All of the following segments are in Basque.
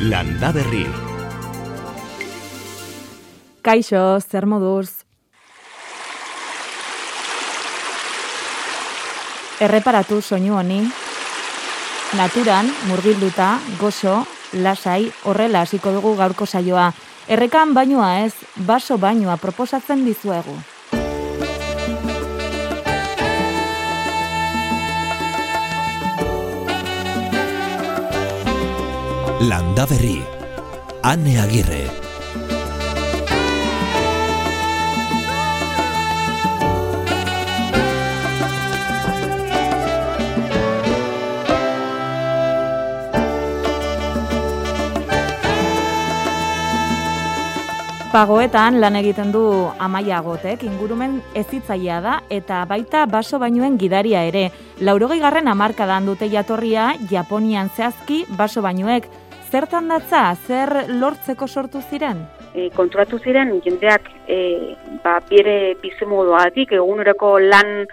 Landa Berri. Kaixo, zer moduz? Erreparatu soinu honi. Naturan, murgilduta, gozo, lasai, horrela hasiko dugu gaurko saioa. Errekan bainoa ez, baso bainoa proposatzen dizuegu. Landa Berri. Ane Agirre. Pagoetan lan egiten du amaia gotek, ingurumen ezitzaia da, eta baita baso bainuen gidaria ere. Laurogei garren amarkadan dute jatorria, Japonian zehazki baso bainuek. Zertan datza, zer lortzeko sortu ziren? e, konturatu ziren jendeak e, ba, bere bizimoduagatik, eguneroko lan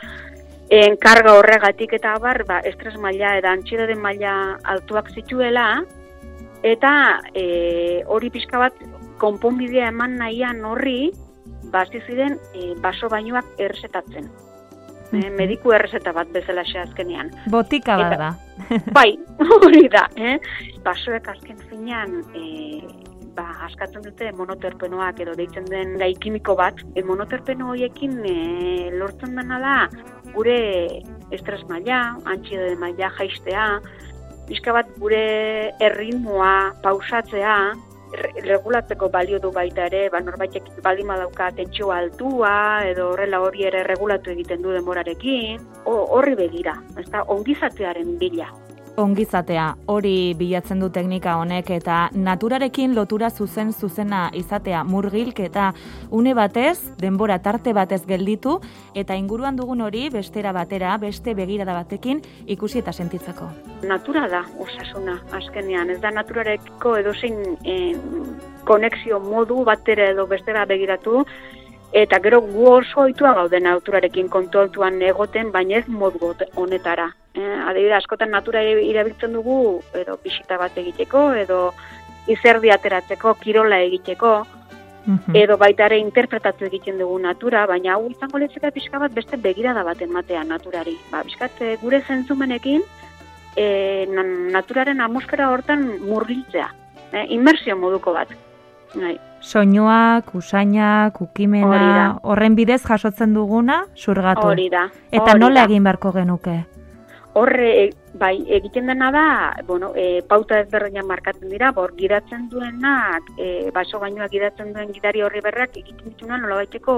enkarga horregatik eta abar, ba, estres maila eta antxidaren maila altuak zituela, eta e, hori pixka bat konponbidea eman nahian horri, basti ziren e, baso bainuak errezetatzen. E, mediku errezeta bat bezala azkenean. Botika bat da. Bai, hori da, eh? Basoek azken finean, e, ba, askatzen dute monoterpenoak edo deitzen den gai kimiko bat. E, monoterpeno horiekin e, lortzen dena da gure estres maila, antxide maila jaistea, pixka bat gure erritmoa pausatzea, regulatzeko balio du baita ere, ba, norbaitek baldin badauka tentsio altua, edo horrela hori ere regulatu egiten du denborarekin, O- horri begira, ezta ongizatearen bila. Ongizatea, hori bilatzen du teknika honek eta naturarekin lotura zuzen zuzena izatea murgilk eta une batez, denbora tarte batez gelditu eta inguruan dugun hori bestera batera, beste begirada batekin ikusi eta sentitzeko. Natura da osasuna azkenean, ez da naturarekiko edozein eh, konexio modu batera edo bestera begiratu, eta gero gu oso ohitua gaude naturarekin kontroltuan egoten, baina ez modu honetara. Eh, adibide, askotan natura irabiltzen dugu, edo bisita bat egiteko, edo izerdi ateratzeko, kirola egiteko, edo baita ere interpretatu egiten dugu natura, baina hau izango litzeke pixka bat beste begirada bat ematea naturari. Ba, pixkat eh, gure zentzumenekin e, na- naturaren atmosfera hortan murgiltzea, e, inmersio moduko bat. Bai. Soinuak, usainak, ukimena, horren bidez jasotzen duguna, surgatu. Hori da. Eta hori nola da. egin beharko genuke? Horre, e, bai, egiten dena da, bueno, e, pauta ezberdinak markatzen dira, bor, gidatzen duenak, e, baso gainoak gidatzen duen gidari horri berrak, egiten dituna nola baiteko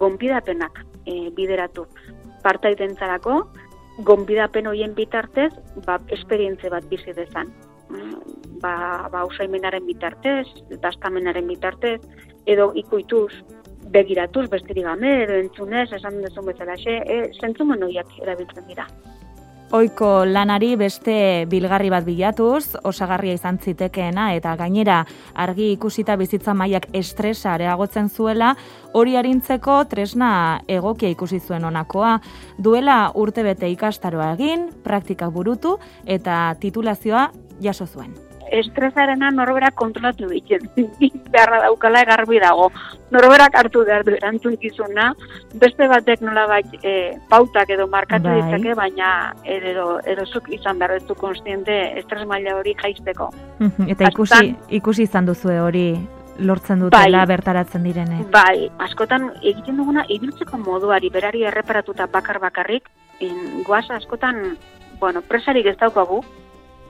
gonbidapenak e, bideratu. Partaitentzarako, gonbidapen horien bitartez, ba, esperientze bat bizi dezan. Mm, Ba, ba usaimenaren bitartez, dastamenaren bitartez, edo ikuituz, begiratuz, besterik gabe, edo entzunez, esan duzun bezala, e, zentzumen erabiltzen dira. Oiko lanari beste bilgarri bat bilatuz, osagarria izan zitekeena eta gainera argi ikusita bizitza mailak estresa areagotzen zuela, hori arintzeko tresna egokia ikusi zuen honakoa. Duela urtebete ikastaroa egin, praktika burutu eta titulazioa jaso zuen. Estresarena norberak kontrolatu egiten. Beharra daukala garbi dago. Norberak hartu behar du erantzukizuna, beste batek nolabait e, pautak edo markatu Bai. ditzake, baina edo, edo zuk izan behar duzu konstiente estres maila hori jaisteko. eta ikusi, Askotan- ikusi izan duzue hori lortzen dutela Bai. bertaratzen direnek. Bai, askotan egiten duguna ibiltzeko moduari berari erreparatuta bakar bakarrik, in, goaz askotan, bueno, presarik ez daukagu,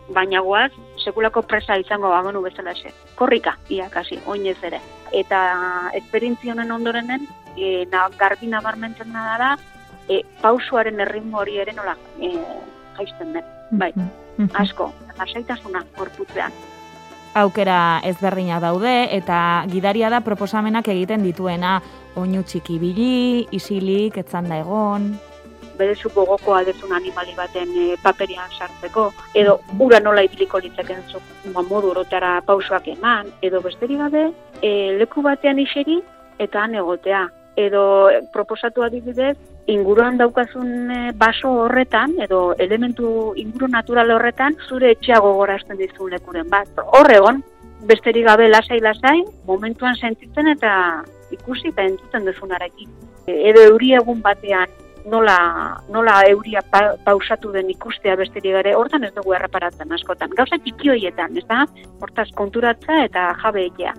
baina goaz sekulako presa izango bagonu bezala xe. Korrika, iakasi, oinez ere. Eta esperientzia honen ondorenen, e, na, garbi nabarmentzen da da, e, pausuaren erritmo hori ere nola e, jaisten den. Bai, Mhm. asko, lasaitasuna gorputzean. aukera ezberdinak daude eta gidaria da proposamenak egiten dituena oinu txiki bili, isilik, etzanda egon. Berezu gogokoa dezun animali baten e, paperian sartzeko, edo ura nola ibiliko litzeken zu, ba, modu orotara pausoak eman, edo besterik gabe, e, leku batean iseri eta han egotea. Edo e, proposatu adibidez, inguruan daukazun baso horretan, edo elementu inguru natural horretan, zure etxea gogorazten dizun lekuren bat. Horregon, besterik gabe lasai-lasai, momentuan sentitzen eta ikusi eta entzuten duzunarekin. E, edo euri egun batean nola, nola euria pa, pausatu den ikustea besterik gare, hortan ez dugu erraparatzen askotan. Gauza txikioietan, ez da? Hortaz konturatza eta jabe egia.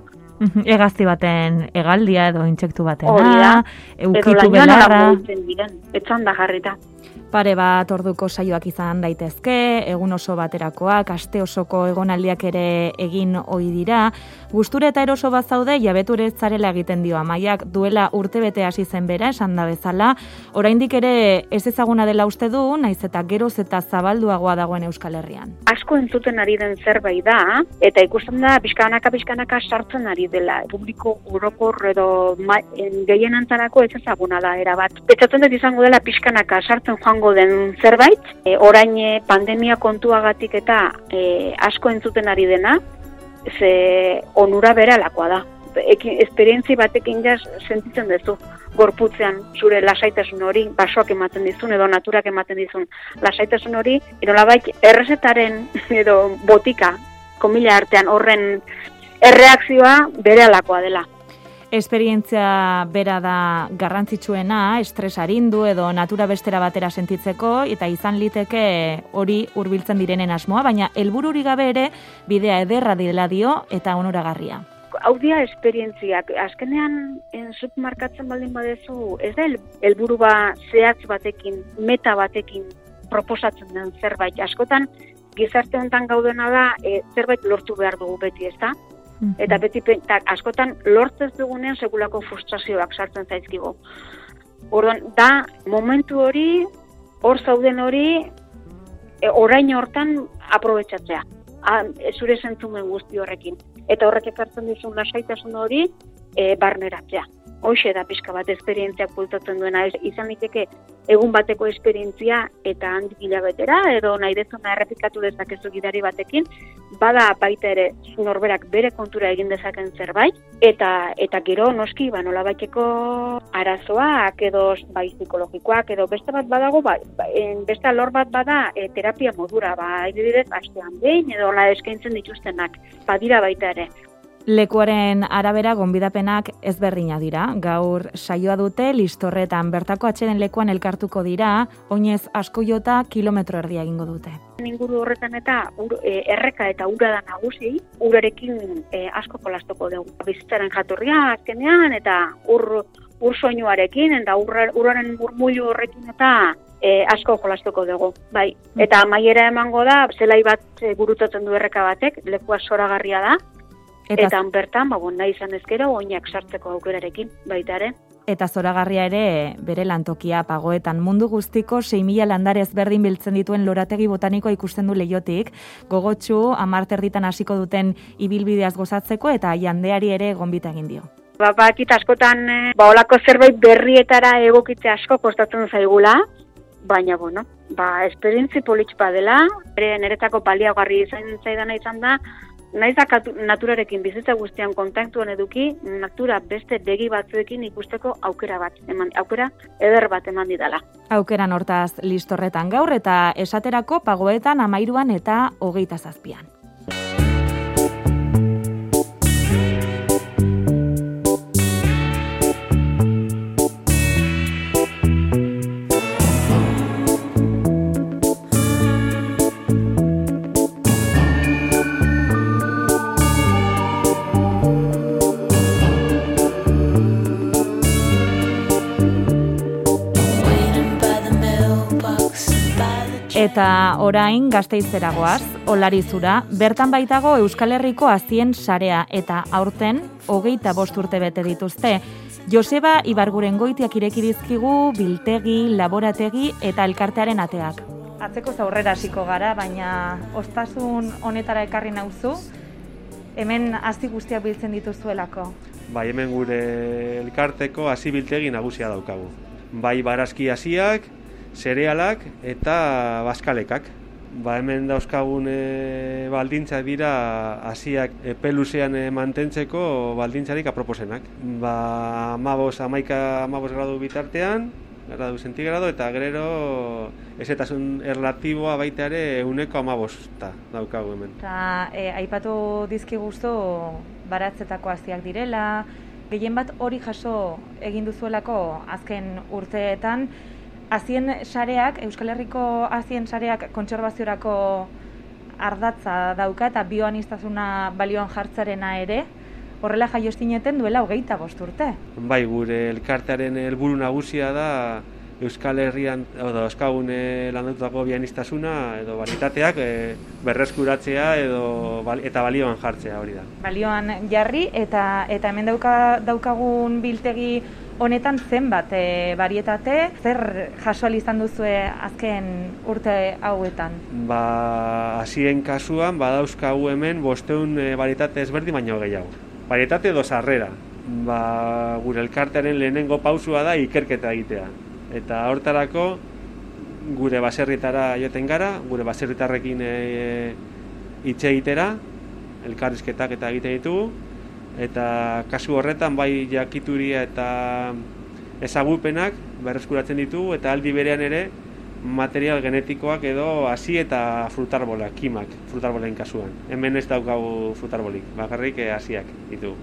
Egazti baten egaldia edo intsektu batena, eukitu Edo belarra. lainoan mugitzen diren, etzan da jarrita. Pare bat orduko saioak izan daitezke, egun oso baterakoak, aste osoko egonaldiak ere egin ohi dira. Gustura eta eroso bat zaude, jabeture zarela egiten dio amaiak, duela urtebete hasi zen bera, esan da bezala. Oraindik ere ez ezaguna dela uste du, naiz eta geroz eta zabalduagoa dagoen Euskal Herrian. asko entzuten ari den zerbait da, eta ikusten da pixkanaka pixkanaka sartzen ari dela. Publiko urokor edo ma, en, gehien antzarako ez ezaguna da erabat. Betzatzen dut izango dela pixkanaka sartzen joango den zerbait, e, orain e, pandemia kontuagatik eta e, asko entzuten ari dena, ze onura beralakoa da. Ekin, esperientzi batekin jaz sentitzen duzu gorputzean zure lasaitasun hori, basoak ematen dizun edo naturak ematen dizun lasaitasun hori, edo labait errezetaren edo botika, komila artean horren erreakzioa bere alakoa dela. Esperientzia bera da garrantzitsuena, estres arindu edo natura bestera batera sentitzeko, eta izan liteke hori hurbiltzen direnen asmoa, baina helbururi gabe ere bidea ederra dela dio eta onoragarria. Hau dira esperientziak, azkenean en zuk markatzen baldin badezu, ez da hel- helburu ba zehatz batekin, meta batekin proposatzen den zerbait. Askotan, gizarte honetan gaudena da, e, zerbait lortu behar dugu beti, ez Eta beti pe- ta, askotan lortzez dugunean sekulako frustrazioak sartzen zaizkigu. Orduan, da momentu hori, hor zauden hori, e, orain hortan aprobetsatzea. A, zure zentzumen guzti horrekin. Eta horrek ekartzen dizun lasaitasun hori, e, barneratzea. Hoxe da pixka bat esperientziak bultatzen duena, izan liteke egun bateko esperientzia eta handik hilabetera, edo nahi dezuna errepikatu dezakezu gidari batekin, bada baita ere norberak bere kontura egin dezaken zerbait, eta eta gero noski ba nolabaiteko arazoak edo bai psikologikoak edo beste bat badago ba, ba, en, beste alor bat bada e, terapia modura. Ba adibidez astean behin edo la eskaintzen dituztenak. Badira baita ere Lekuaren arabera gonbidapenak ezberdina dira. Gaur saioa dute listorretan bertako atxeden lekuan elkartuko dira, oinez asko jota kilometro erdia egingo dute. inguru horretan eta ur, e, erreka eta ura da nagusi, urarekin e, asko jolastoko dugu. Bizitzaren jatorria azkenean eta ur, ur soinuarekin eta uraren murmullu horrekin eta e, asko jolastoko dugu. Bai, eta amaiera emango da, zelai bat e, gurutatzen du erreka batek, lekua soragarria da, Eta, eta, bertan, ba, nahi izan ezkero, oinak sartzeko aukerarekin, baita ere. eta zoragarria ere bere lantokia pagoetan mundu guztiko 6.000 landare ezberdin biltzen dituen lorategi botanikoa ikusten du leiotik, gogotsu amarterditan hasiko duten ibilbideaz gozatzeko eta jandeari ere gonbita egin dio. Ba, bakit askotan, e, ba, olako zerbait berrietara egokitze asko kostatzen zaigula, baina, bueno, ba, esperientzi politx badela, ere niretzako baliagarri izan zaidana izan da, naiz naturarekin bizitza guztian kontaktuan eduki, natura beste begi batzuekin ikusteko aukera bat, eman, aukera eder bat eman didala. Aukeran hortaz listorretan gaur eta esaterako pagoetan amairuan eta hogeita zazpian. Eta orain gazteizera goaz, olarizura, bertan baitago Euskal Herriko azien sarea eta aurten hogeita bost urte bete dituzte. Joseba Ibarguren goitiak ireki dizkigu biltegi, laborategi eta elkartearen ateak. Atzeko zaurrera hasiko gara, baina ostasun honetara ekarri nauzu, hemen hasi guztiak biltzen dituzuelako. Bai, hemen gure elkarteko hasi biltegi nagusia daukagu. Bai, barazki hasiak, zerealak eta baskalekak. Ba, hemen dauzkagun e, baldintzak dira hasiak epeluzean e, mantentzeko baldintzarik aproposenak. Ba, amabos, amaika amabos gradu bitartean, gradu zentigrado, eta gero ezetasun erlatiboa baita ere uneko amabosta daukagu hemen. Eta e, aipatu dizki guztu baratzetako haziak direla, gehien bat hori jaso egin duzuelako azken urteetan, azien sareak, Euskal Herriko azien sareak kontserbaziorako ardatza dauka eta bioanistazuna balioan jartzarena ere, horrela jaiostineten duela hogeita bost urte. Bai, gure elkartearen helburu nagusia da Euskal Herrian, edo euskagun landutako bianistasuna edo balitateak e, berreskuratzea edo eta balioan jartzea hori da. Balioan jarri eta eta hemen dauka, daukagun biltegi honetan zenbat e, varietate, zer jaso ahal izan duzue azken urte hauetan? Ba, hasien kasuan badauzkagu hemen bosteun e, varietate ezberdin baino gehiago. Varietate edo sarrera. Ba, gure elkartearen lehenengo pausua da ikerketa egitea. Eta hortarako gure baserritara joten gara, gure baserritarrekin e, hitz egitera, elkarrizketak eta egiten ditugu, eta kasu horretan bai jakituria eta ezagupenak berreskuratzen ditugu eta aldi berean ere material genetikoak edo hasi eta frutarbolak, kimak, frutarbolen kasuan. Hemen ez daukagu frutarbolik, bakarrik eh, hasiak ditugu.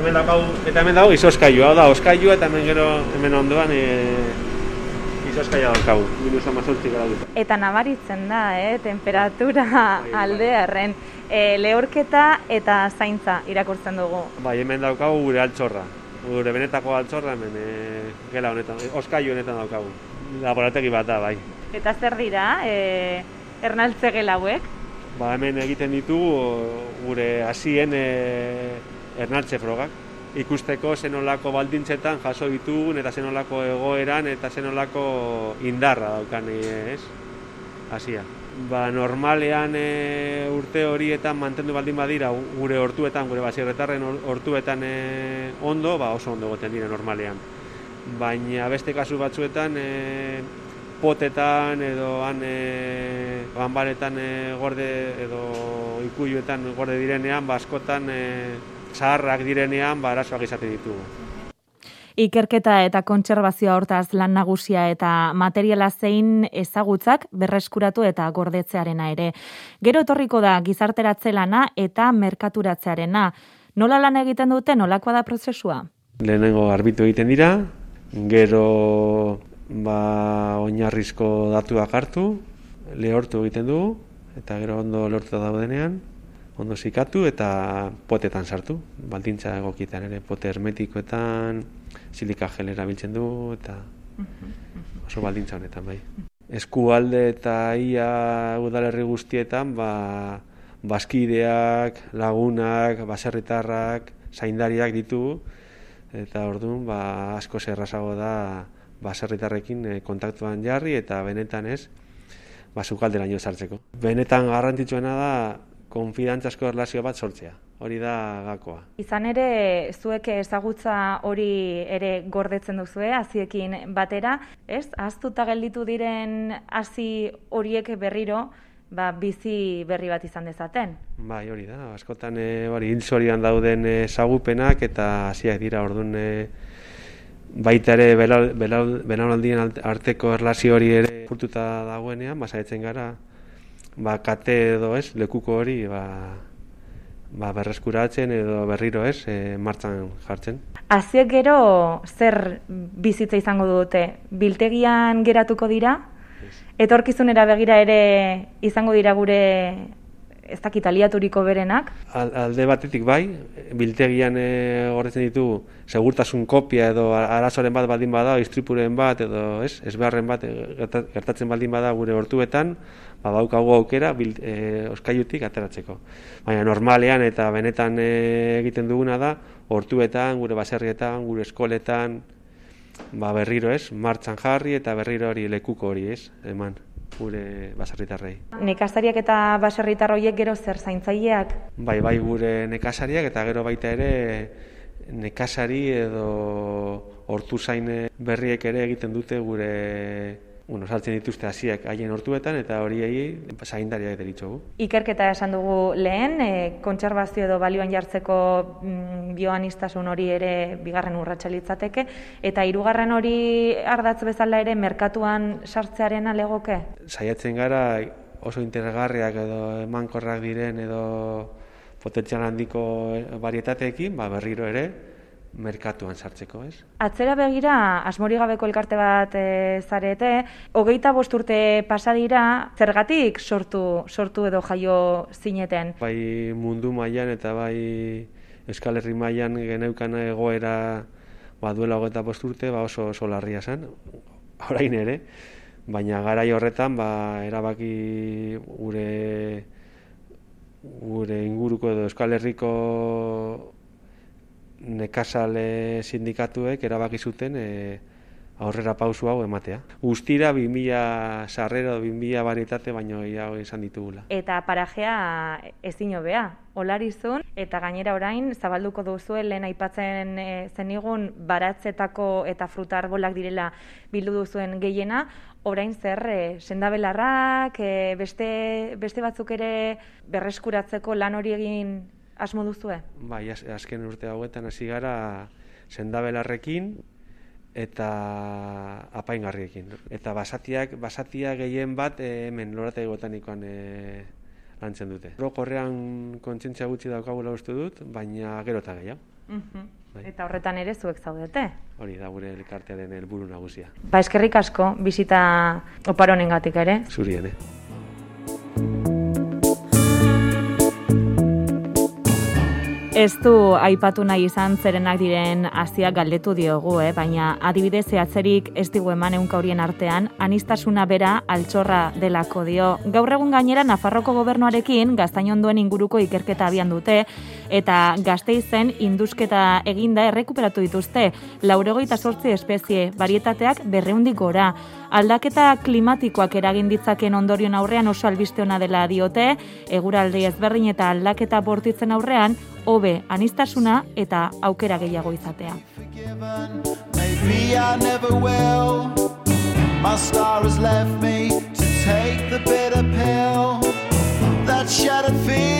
Hemen daukagu, eta hemen dago izoskailu, hau da, oskailua eta hemen gero hemen ondoan e, izoskaila daukagu, minus amazortzik. Eta nabaritzen da, eh, temperatura aldearren. E, lehorketa eta zaintza irakurtzen dugu. Bai, hemen daukagu gure altxorra. Gure benetako altxorra hemen e, gela honetan, oskailu honetan daukagu. Laborategi bat da, bai. Eta zer dira, e, ernaltze gelauek? Ba, hemen egiten ditugu gure hasien e, ernaltze frogak. Ikusteko zenolako baldintzetan jaso ditugun eta zenolako egoeran eta zenolako indarra daukan e, ez? Hasia. Ba, normalean e, urte horietan mantendu baldin badira gure hortuetan, gure basirretarren hor- hortuetan e, ondo, ba oso ondo goten dira normalean. Baina beste kasu batzuetan e, potetan edo han e, ganbaretan e, gorde edo ikuiluetan gorde direnean, ba askotan e, zaharrak direnean, ba arazoak izaten ditugu. Ikerketa eta kontserbazioa hortaz lan nagusia eta materiala zein ezagutzak berreskuratu eta gordetzearena ere. Gero etorriko da gizarteratze lana eta merkaturatzearena. Nola lan egiten dute, nolakoa da prozesua? Lehenengo garbitu egiten dira, gero ba, oinarrizko datuak hartu, lehortu egiten dugu, eta gero ondo lortuta daudenean, ondo zikatu eta potetan sartu, baldintza egokitan ere, pote hermetikoetan, silika gel erabiltzen du, eta oso baldintza honetan bai. Eskualde eta ia udalerri guztietan, ba, baskideak, lagunak, baserritarrak, zaindariak ditugu, eta orduan ba, asko zerrazago da baserritarrekin eh, kontaktuan jarri eta benetan ez, ba, sukalderaino sartzeko. Benetan garrantzitsuena da konfidantzazko erlazio bat sortzea. Hori da gakoa. Izan ere, zuek ezagutza hori ere gordetzen duzue, haziekin batera, ez? Aztuta gelditu diren hasi horiek berriro, ba, bizi berri bat izan dezaten. Bai, hori da. Askotan e, hori hilzorian dauden ezagupenak eta hasiak dira ordun e, baita ere bela- bela- belaunaldien arteko erlazio hori ere furtuta dagoenean, ba saiatzen gara ba kate edo ez, lekuko hori ba ba berreskuratzen edo berriro ez, e, martxan jartzen. Haziek gero zer bizitza izango dute? Biltegian geratuko dira? Etorkizunera begira ere izango dira gure ez dakit aliaturiko berenak? Al- alde batetik bai, biltegian e, gordetzen ditugu segurtasun kopia edo arazoren bat baldin bada, istripuren bat edo ez, ezbeharren bat e, gerta- gertatzen baldin bada gure hortuetan, ba daukagu aukera bil, e, oskailutik ateratzeko. Baina normalean eta benetan e, egiten duguna da hortuetan, gure baserrietan, gure eskoletan, ba berriro ez, martxan jarri eta berriro hori lekuko hori ez, eman gure baserritarrei. Nekazariak eta baserritar horiek gero zer zaintzaileak? Bai, bai gure nekazariak eta gero baita ere nekazari edo hortu zain berriek ere egiten dute gure bueno, saltzen dituzte hasiak haien hortuetan eta horiei zaindariak deritzogu. Ikerketa esan dugu lehen, e, kontserbazio edo balioan jartzeko mm, bioanistasun hori ere bigarren urratsa litzateke eta hirugarren hori ardatz bezala ere merkatuan sartzearen alegoke. Saiatzen gara oso interesgarriak edo emankorrak diren edo potentzial handiko varietateekin, ba berriro ere merkatuan sartzeko, ez? Atzera begira, asmori gabeko elkarte bat e, zarete, hogeita bost urte pasa dira, zergatik sortu, sortu edo jaio zineten? Bai mundu mailan eta bai Euskal Herri mailan geneukan egoera ba, duela hogeita bost urte, ba oso, oso larria zen, orain ere, baina garai horretan ba, erabaki gure gure inguruko edo Euskal Herriko nekazale sindikatuek erabaki zuten e, aurrera pausu hau ematea. Guztira 2000 sarrera 2000 varietate baino gehiago izan ditugula. Eta parajea ezin hobea. Olarizun eta gainera orain zabalduko duzu lehen aipatzen e, zenigun baratzetako eta fruta arbolak direla bildu duzuen gehiena, orain zer e, sendabelarrak, e, beste, beste batzuk ere berreskuratzeko lan hori egin asmo duzue? Bai, az, azken urte hauetan hasi gara sendabelarrekin eta apaingarriekin. Eta basatiak, basatia gehien bat e, hemen lorate botanikoan e, lantzen dute. Rokorrean kontzientzia gutxi daukagula uste dut, baina gero eta gehiago. Mhm. Bai. Eta horretan ere zuek zaudete. Hori da gure elkartearen helburu nagusia. Ba, eskerrik asko, bisita oparonengatik ere. Zurien, eh? Ez du aipatu nahi izan zerenak diren haziak galdetu diogu, eh? baina adibidez zehatzerik ez digu eman eunka horien artean, anistasuna bera altxorra delako dio. Gaur egun gainera Nafarroko gobernuarekin gaztainonduen inguruko ikerketa abian dute, eta gazte izen indusketa eginda errekuperatu dituzte, lauregoita sortzi espezie, varietateak berreundik gora. Aldaketa klimatikoak eragin ditzaken ondorion aurrean oso albiste ona dela diote, eguraldi ezberdin eta aldaketa bortitzen aurrean, hobe anistasuna eta aukera gehiago izatea. My star has left me to take the bitter pill. That shattered feeling,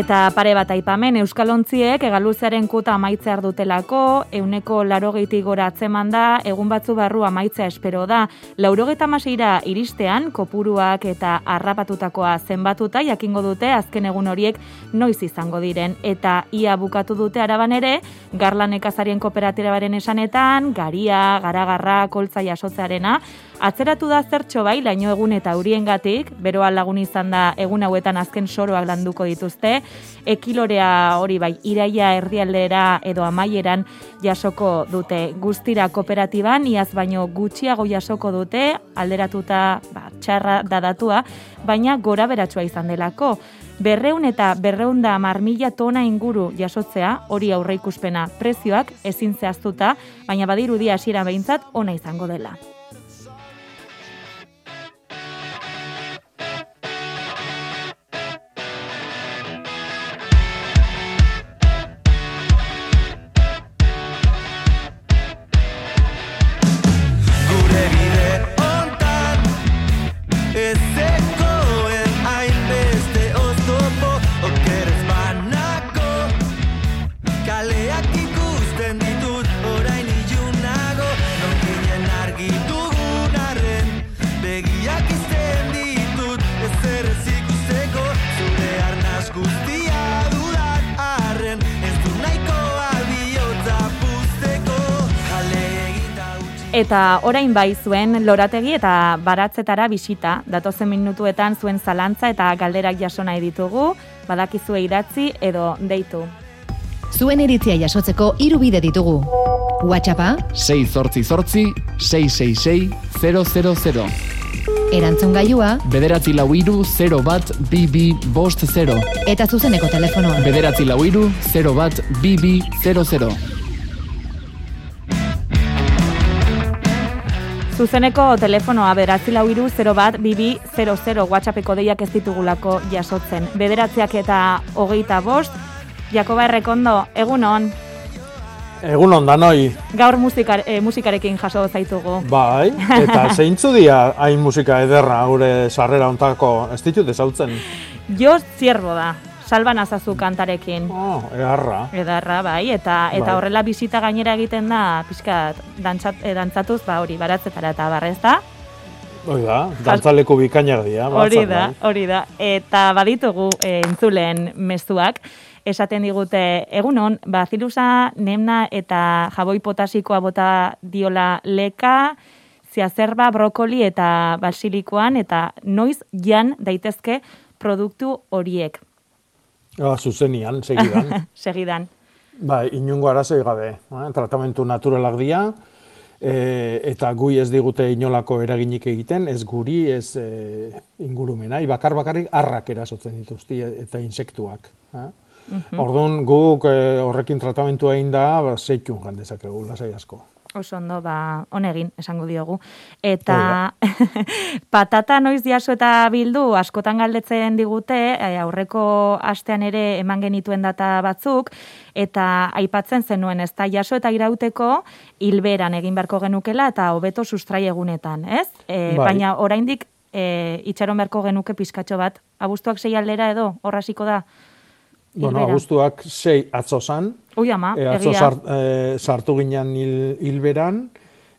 Eta pare bat aipamen Euskalontziek egaluzearen kuta amaitzear dutelako, euneko larogeitik gora atzeman da, egun batzu barru amaitzea espero da. Laurogeita maseira iristean, kopuruak eta harrapatutakoa zenbatuta jakingo dute azken egun horiek noiz izango diren. Eta ia bukatu dute araban ere, garlan ekazarien kooperatibaren esanetan, garia, garagarra, koltza jasotzearena, Atzeratu da zertxo bai, laino egun eta uriengatik, beroa lagun izan da egun hauetan azken soroak landuko dituzte, ekilorea hori bai, iraia erdialdera edo amaieran jasoko dute guztira kooperatiban, iaz baino gutxiago jasoko dute, alderatuta ba, txarra dadatua, baina gora beratsua izan delako. Berreun eta berreun da marmila tona inguru jasotzea, hori aurre ikuspena prezioak ezin zehaztuta, baina badirudi hasiera behintzat ona izango dela. Eta orain bai zuen lorategi eta baratzetara bisita. Datozen minutuetan zuen zalantza eta galderak jaso nahi ditugu, badakizue idatzi edo deitu. Zuen iritzia jasotzeko hiru bide ditugu. WhatsAppa, 6 zortzi zortzi, 666 000. erantzun gailua Bederatzi lau iru, 0 bat, BB, bost 0. eta zuzeneko telefonoa. Bederatzi lau iru, 0 bat, BB, 00. Zuzeneko telefonoa beratzi lau iru 0 bat bibi 00 WhatsAppeko deiak ez ditugulako jasotzen. Bederatziak eta hogeita bost, Jakoba Errekondo, egun on, Egun ondanoi, gaur musikar, eh, musikarekin jaso zaitugu. bai, eta zeintzu dia hain musika ederra gure sarrera ontako, ez ditut ezautzen. Jo zierbo da, salban azazu kantarekin. Oh, eharra. Edarra, bai, eta eta Bai. horrela bisita gainera egiten da, pixkat, dantzat, eh, dantzatuz, ba hori, baratzetara eta barrez da. Hoi da, dantzaleku bikainak dira. Hori batzak, da, bai. hori da. Eta baditugu e, entzulen mezuak, esaten digute, egunon, bazilusa, nemna eta jaboi potasikoa bota diola leka, ziazerba, brokoli eta basilikoan, eta noiz jan daitezke produktu horiek, Ah, zuzenian, segidan. segidan. bai, inungo arazoi gabe. Eh? Tratamentu naturalak dira, e, eta gui ez digute inolako eraginik egiten, ez guri, ez e, ingurumena, bakar bakarrik arrak erasotzen dituzti eta insektuak. Eh? Orduan guk e, horrekin tratamentua egin da, ba, zeitun jan dezakegu, lasai asko. Oso ondo, ba, honegin, esango diogu. Eta patata noiz jaso eta bildu, askotan galdetzen digute, eh, aurreko astean ere eman genituen data batzuk, eta aipatzen zenuen, ez da jaso eta irauteko hilberan egin beharko genukela eta hobeto sustrai egunetan, ez? E, Bai. Baina oraindik e, itxaron beharko genuke pizkatxo bat. Abuztuak sei aldera edo, horrasiko da? Bueno, Hilbera. abuztuak sei atzo Ui ama, e, atzo sart, e, sartu ginen hil, hilberan,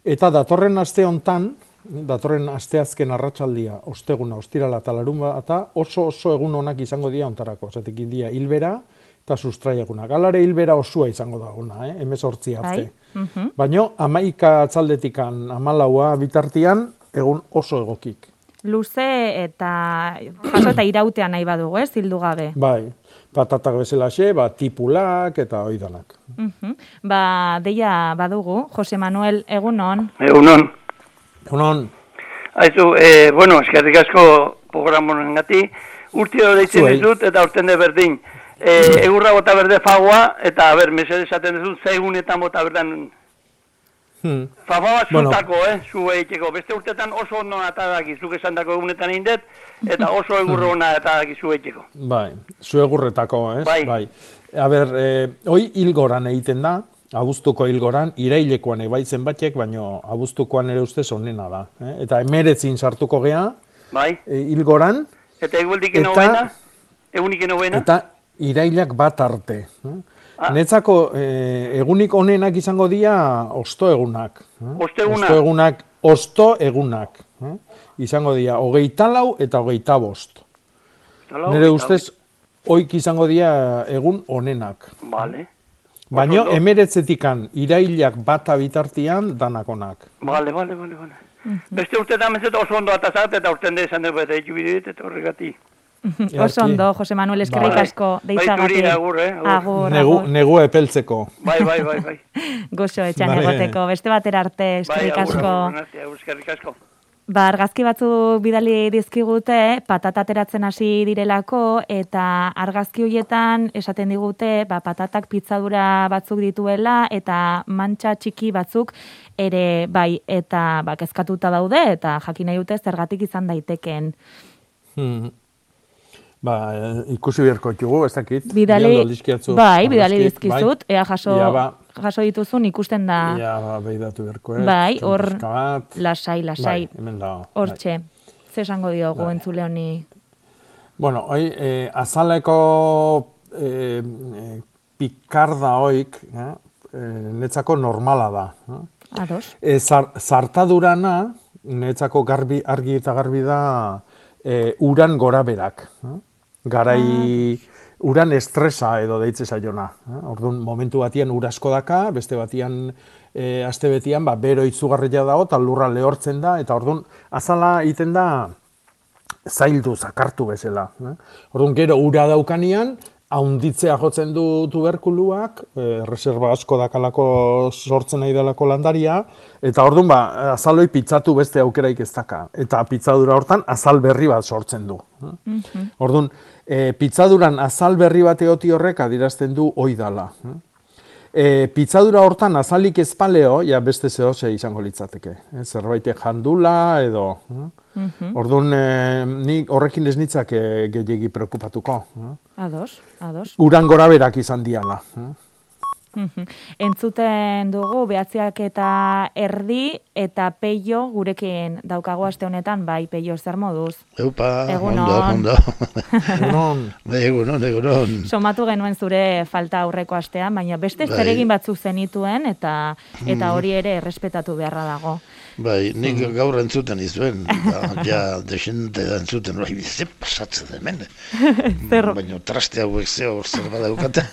eta datorren aste hontan, datorren asteazken arratsaldia, osteguna, ostirala eta larun eta oso oso egun onak izango dira ontarako, zatik dira hilbera eta sustraieguna. Galare hilbera osua izango da ona, eh? emezortzi arte. Bai, mhm. Baino, amaika atzaldetikan amalaua bitartian, egun oso egokik. Luze eta jaso eta irautea nahi badugu, ez? Hildu gabe. Bai, patatak bezalaxe, ba, tipulak eta oidanak. Mhm. Ba, deia badugu, Jose Manuel, egunon. Egunon. Egunon, Aizu, eh, bueno, eskerrik asko programonen gati. Urtio deitzen Zuei. dizut eta urten de berdin. Eh, egurra bota berde fagoa eta, a ber, mesede esaten dizut, zeigunetan bota berdan hmm. Fagoa Bueno. zutako, eh, zu eiteko. Beste urtetan oso ondo atadaki, zuk esan dako egunetan indet, eta oso egurro ona atadaki zu eiteko. Bai, zuegurretako, ez? Bai. A ber, eh, hoi hilgoran egiten da, abuztuko hilgoran, irailekoan ebaitzen batek, baino abuztukoan ere ustez onena da. Eh? Eta emeretzin sartuko gea, Bai? e, hilgoran, Eta eguldik Eta- enobena? Egunik enobena? eta irailak bat arte. Eh? Ah. Netzako eh, egunik onenak izango dira osto egunak. Eh? Ostegunak. Osto egunak, osto egunak. Eh? Izango dira, hogeita lau eta hogeita bost. Nire hogeita- ustez, oik izango dira egun onenak. Vale. Ondo. emeretzetikan irailak bata bitartian danakonak. Vale, vale, vale, vale. Beste urtetan mezet oso ondo atazat eta urten de esan dugu eta ekiu bideit eta horregati. Oso ondo, Jose Manuel, eskerrik Bai. asko Bai, deitzagatik. zuri, agur, eh, agur. Agur, Negu, agur. negu epeltzeko. Bai, bai, bai, bai. Gozo etxan egoteko, beste batera arte, Bai, eskerrik agur, asko. agur, eskerrik asko. Ba, argazki batzu bidali dizkigute, patata ateratzen hasi direlako, eta argazki horietan esaten digute, ba, patatak pitzadura batzuk dituela, eta mantxa txiki batzuk ere, bai, eta ba, kezkatuta daude, eta jakin nahi dute zergatik izan daiteken. Hmm. Ba, eh, ikusi beharko ditugu, ez dakit. Bidali, bai, bidali dizkizut, ea jaso, Ja, ba. jaso dituzun ikusten da, Ja, ba, behidatu beharko, ez? bai, hor, lasai, lasai, Bai, hemen dago. hortxe. Ze esango diogu Bai. entzule honi? Bueno, hoi, eh, azaleko eh, eh, pikarda hoik, eh, eh, netzako normala da. Eh? Ados? E, zar, zartadurana, netzako garbi, argi eta garbi da, e, uran gora berak. Eh? Garai, uran estresa edo deitze zaiona. Eh? Orduan, momentu batian ur asko daka, beste batian e, aste betian, ba, bero itzugarria dago, eta lurra lehortzen da, eta orduan, azala egiten da, zaildu, zakartu bezala. Eh? Orduan, gero ura daukanian, haunditzea jotzen du tuberkuluak, e, reserva asko dakalako sortzen nahi delako landaria, eta orduan ba, azaloi pitzatu beste aukeraik ez daka. Eta pitzadura hortan azal berri bat sortzen du. eh? Orduan, e, pitzaduran azal berri bat eoti horrek adierazten du hoi dala. E, pitzadura hortan azalik ezpaleo, ja beste zehose izango litzateke. E, zerbaitek jandula edo... eh? Mhm. Orduan, e, ni horrekin ez nitzak e, gehiagi preokupatuko. eh? Ados, ados. Uran gora berak izan diala. Entzuten dugu behatziak eta erdi eta peio gurekin daukago aste honetan, bai peio zer moduz. Eupa, Egunon. ondo, ondo. Egunon. Egunon, egunon. Somatu genuen zure falta aurreko astean, baina beste Bai. zeregin batzuk zenituen eta eta hori ere errespetatu beharra dago. Bai, nik Mm. gaur entzuten izuen, da, ja, desente entzuten, bai, ze pasatzen hemen. Zer- Baina traste hauek zeo zer badaukate.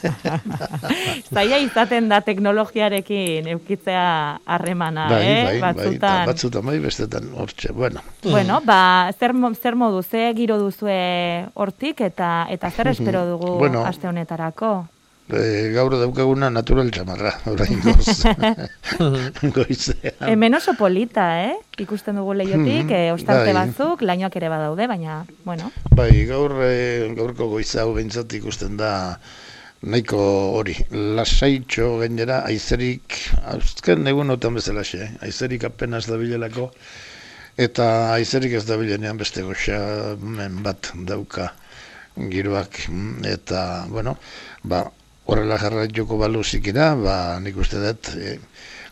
Zaila izaten da teknologiarekin eukitzea harremana, bai, eh? bai, bai, Batzutan. batzutan bai, bestetan hortxe, bueno. Bueno, ba, zer, zer modu, ze giro duzue hortik eta eta zer espero dugu Bueno. aste honetarako? E, gaur daukaguna natural txamarra, orain goz. Goizean. Hemen oso polita, eh? Ikusten dugu leiotik, Mhm, eh, ostarte bai. batzuk, lainoak ere badaude, baina, bueno. Bai, gaur e, gaurko goiza hau behintzat ikusten da nahiko hori, lasaitxo gainera, aizerik, azken egunotan bezalaxe, eh? aizerik apenas dabilelako, eta aizerik ez dabilenean beste goxa men bat dauka giroak, mm, eta, bueno, ba, horrela jarraituko balu zikira, ba, nik uste dut, e,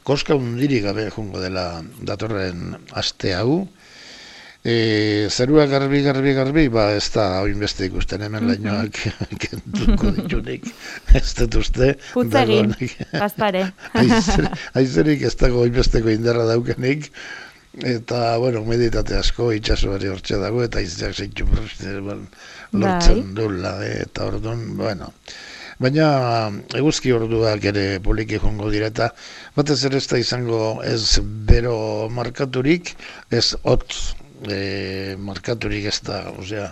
koska undirik gabe jungo dela datorren aste hau, E, zerua garbi, garbi, garbi, ba ez da oin beste ikusten hemen lainoak kentuko ditunik, ez dut uste. Putz egin, dagoenik. Gaspare. Aizer- Aizerik ez dago oinbesteko indarra daukenik, eta, bueno, meditate asko itxasoari hortxe dago, eta aizeak zeitu proste, Bai. lortzen dula, eh, eta orduan, bueno. Baina eguzki orduak ere poliki jongo direta, batez ere ez da izango ez bero markaturik, ez hotz e, markaturik ez da, osea,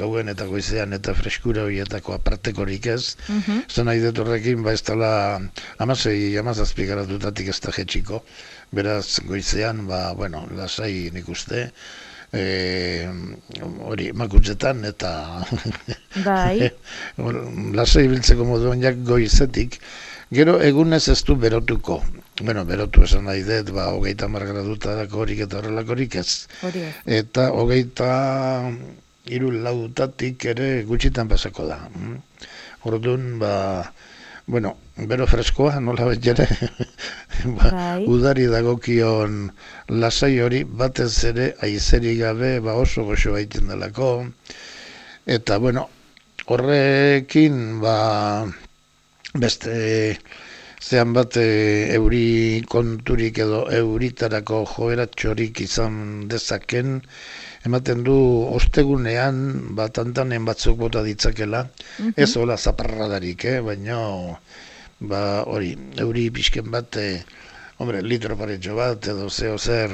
gauen eta goizean eta freskura horietako apartekorik ez. Zan nahi dut horrekin, ba ez dela amasei, amazazpi garatutatik ez da jetxiko. Beraz, goizean, ba, bueno, lasai nik uste, e, hori, makutzetan eta Bai. Lasai biltzeko moduan jak goizetik, gero egunez ez du berotuko. Bueno, berotu esan nahi dut, ba, hogeita margradutarako horik eta horrelakorik ez. Hori. Eta hogeita hiru lautatik ere gutxitan pasako da. mm. Orduan, ba, bueno, bero freskoa, nola ere, ba, Bai. udari dagokion lasai hori, batez ere aizeri gabe, ba oso goxo baiten delako. Eta, bueno, horrekin, ba, beste zean bat e, euri konturik edo euritarako joeratxorik izan dezaken, ematen du ostegunean ba, tantanen batzuk bota ditzakela, Mhm. ez hola zaparradarik, eh? baina ba, hori, euri pixken bat, e, hombre, litro paretxo bat, edo zeo zer,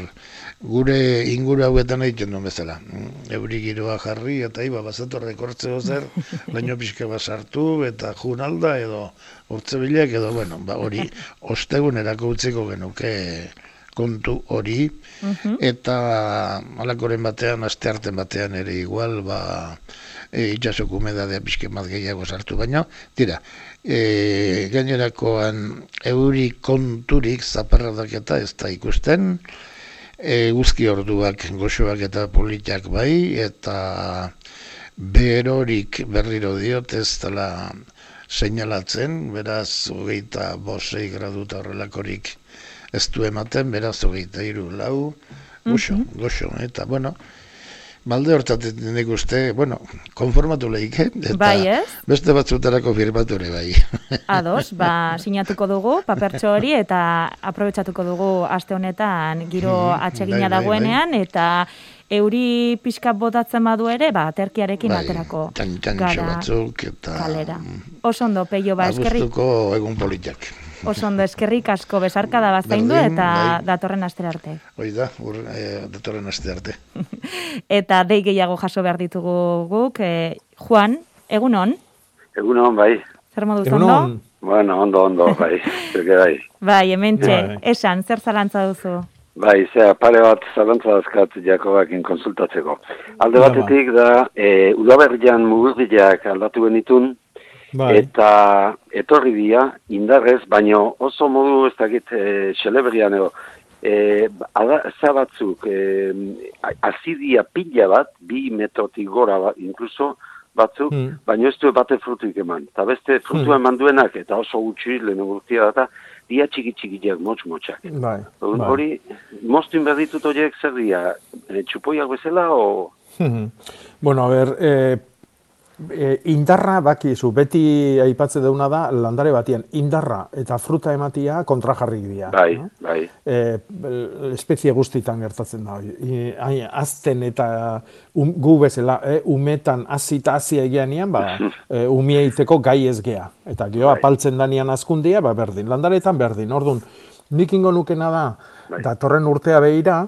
gure inguru hauetan egiten duen bezala. Mm, Euri giroa jarri, eta iba, bazatorrek hortzeo zer, laino pixka bat sartu, eta jun alda, edo hortze bilak, edo, bueno, ba, hori, ostegunerako utziko genuke kontu hori, Mhm. eta alakoren batean, aste arten batean ere igual, ba, e, itxasoko humedadea pixken bat gehiago sartu, baina, tira, e, gainerakoan euri konturik zaparradak eta ez da ikusten, e, guzki orduak goxoak eta politak bai, eta berorik berriro diot ez dela seinalatzen, beraz hogeita bosei graduta horrelakorik ez du ematen, beraz hogeita iru lau, goxo, goxo, eta bueno, balde hortatik nik uste, bueno, konformatu lehik, eh? eta Bai, ez? beste batzutarako firmatu ere bai. Ados, ba, sinatuko dugu papertxo hori eta aprobetsatuko dugu aste honetan giro Mhm, atsegina bai, bai, dagoenean eta euri pixka botatzen badu ere, ba, terkiarekin Bai, aterako txan- txantxo batzuk eta kalera. Oso ondo, peio, ba, eskerrik, abuztuko egun politak. Oso ondo, eskerrik asko besarkada bat zaindu Berdin, eta bai. datorren astera arte. Hoi da, ur, e, datorren aste arte. Eta dei gehiago jaso behar ditugu guk, eh, Juan, egunon, Egunon, bai. zer moduz ondo? Bueno, ondo, ondo, bai. Zerke bai. Bai, hementxe, Bai. esan, zer zalantza duzu? Bai, zera, pare bat zalantza dazkat Jakobakin konsultatzeko. Alde Ja, batetik da, e, udaberrian mugurdiak aldatu genitun, Bai. Eta etorri dira, indarrez, baino oso modu ez dakit e, xeleberian edo, e, za batzuk, e, azidia pila bat, bi metrotik gora bat, inkluso, batzuk, Hmm. baino ez du bate frutuik eman. Eta beste frutua eman duenak, eta oso gutxi lehen gurtia data, dia txiki txikiak, motx motxak. Bai, bai. Hori, moztuin behar ditut horiek zer dira, e, txupoiak bezala, o... Mhm. bueno, a ber, e, e, indarra bakizu, beti aipatze deuna da, landare batien, indarra eta fruta ematia kontrajarrik dira. Bai, no? bai. E, espezie guztitan gertatzen da. hori. I, ai, azten eta um, gu bezala, e, umetan azita azia egianian, ba, e, umieiteko gai ez gea. Eta geho apaltzen danian azkundia, ba, berdin. Landaretan berdin. Orduan, nik ingo nukena da, datorren urtea behira,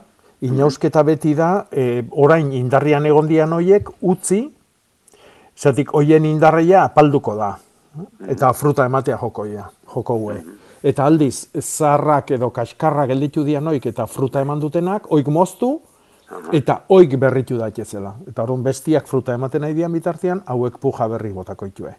inausketa beti da, e, orain indarrian egon dian hoiek, utzi, Zatik, hoien indarreia apalduko da. Eta fruta ematea jokoia, joko gue. Eta aldiz, zarrak edo kaskarrak gelditu dian oik eta fruta eman dutenak, oik moztu, eta oik berritu daitezela. Eta orduan bestiak fruta ematen nahi dian bitartean, hauek puja berri botako itue.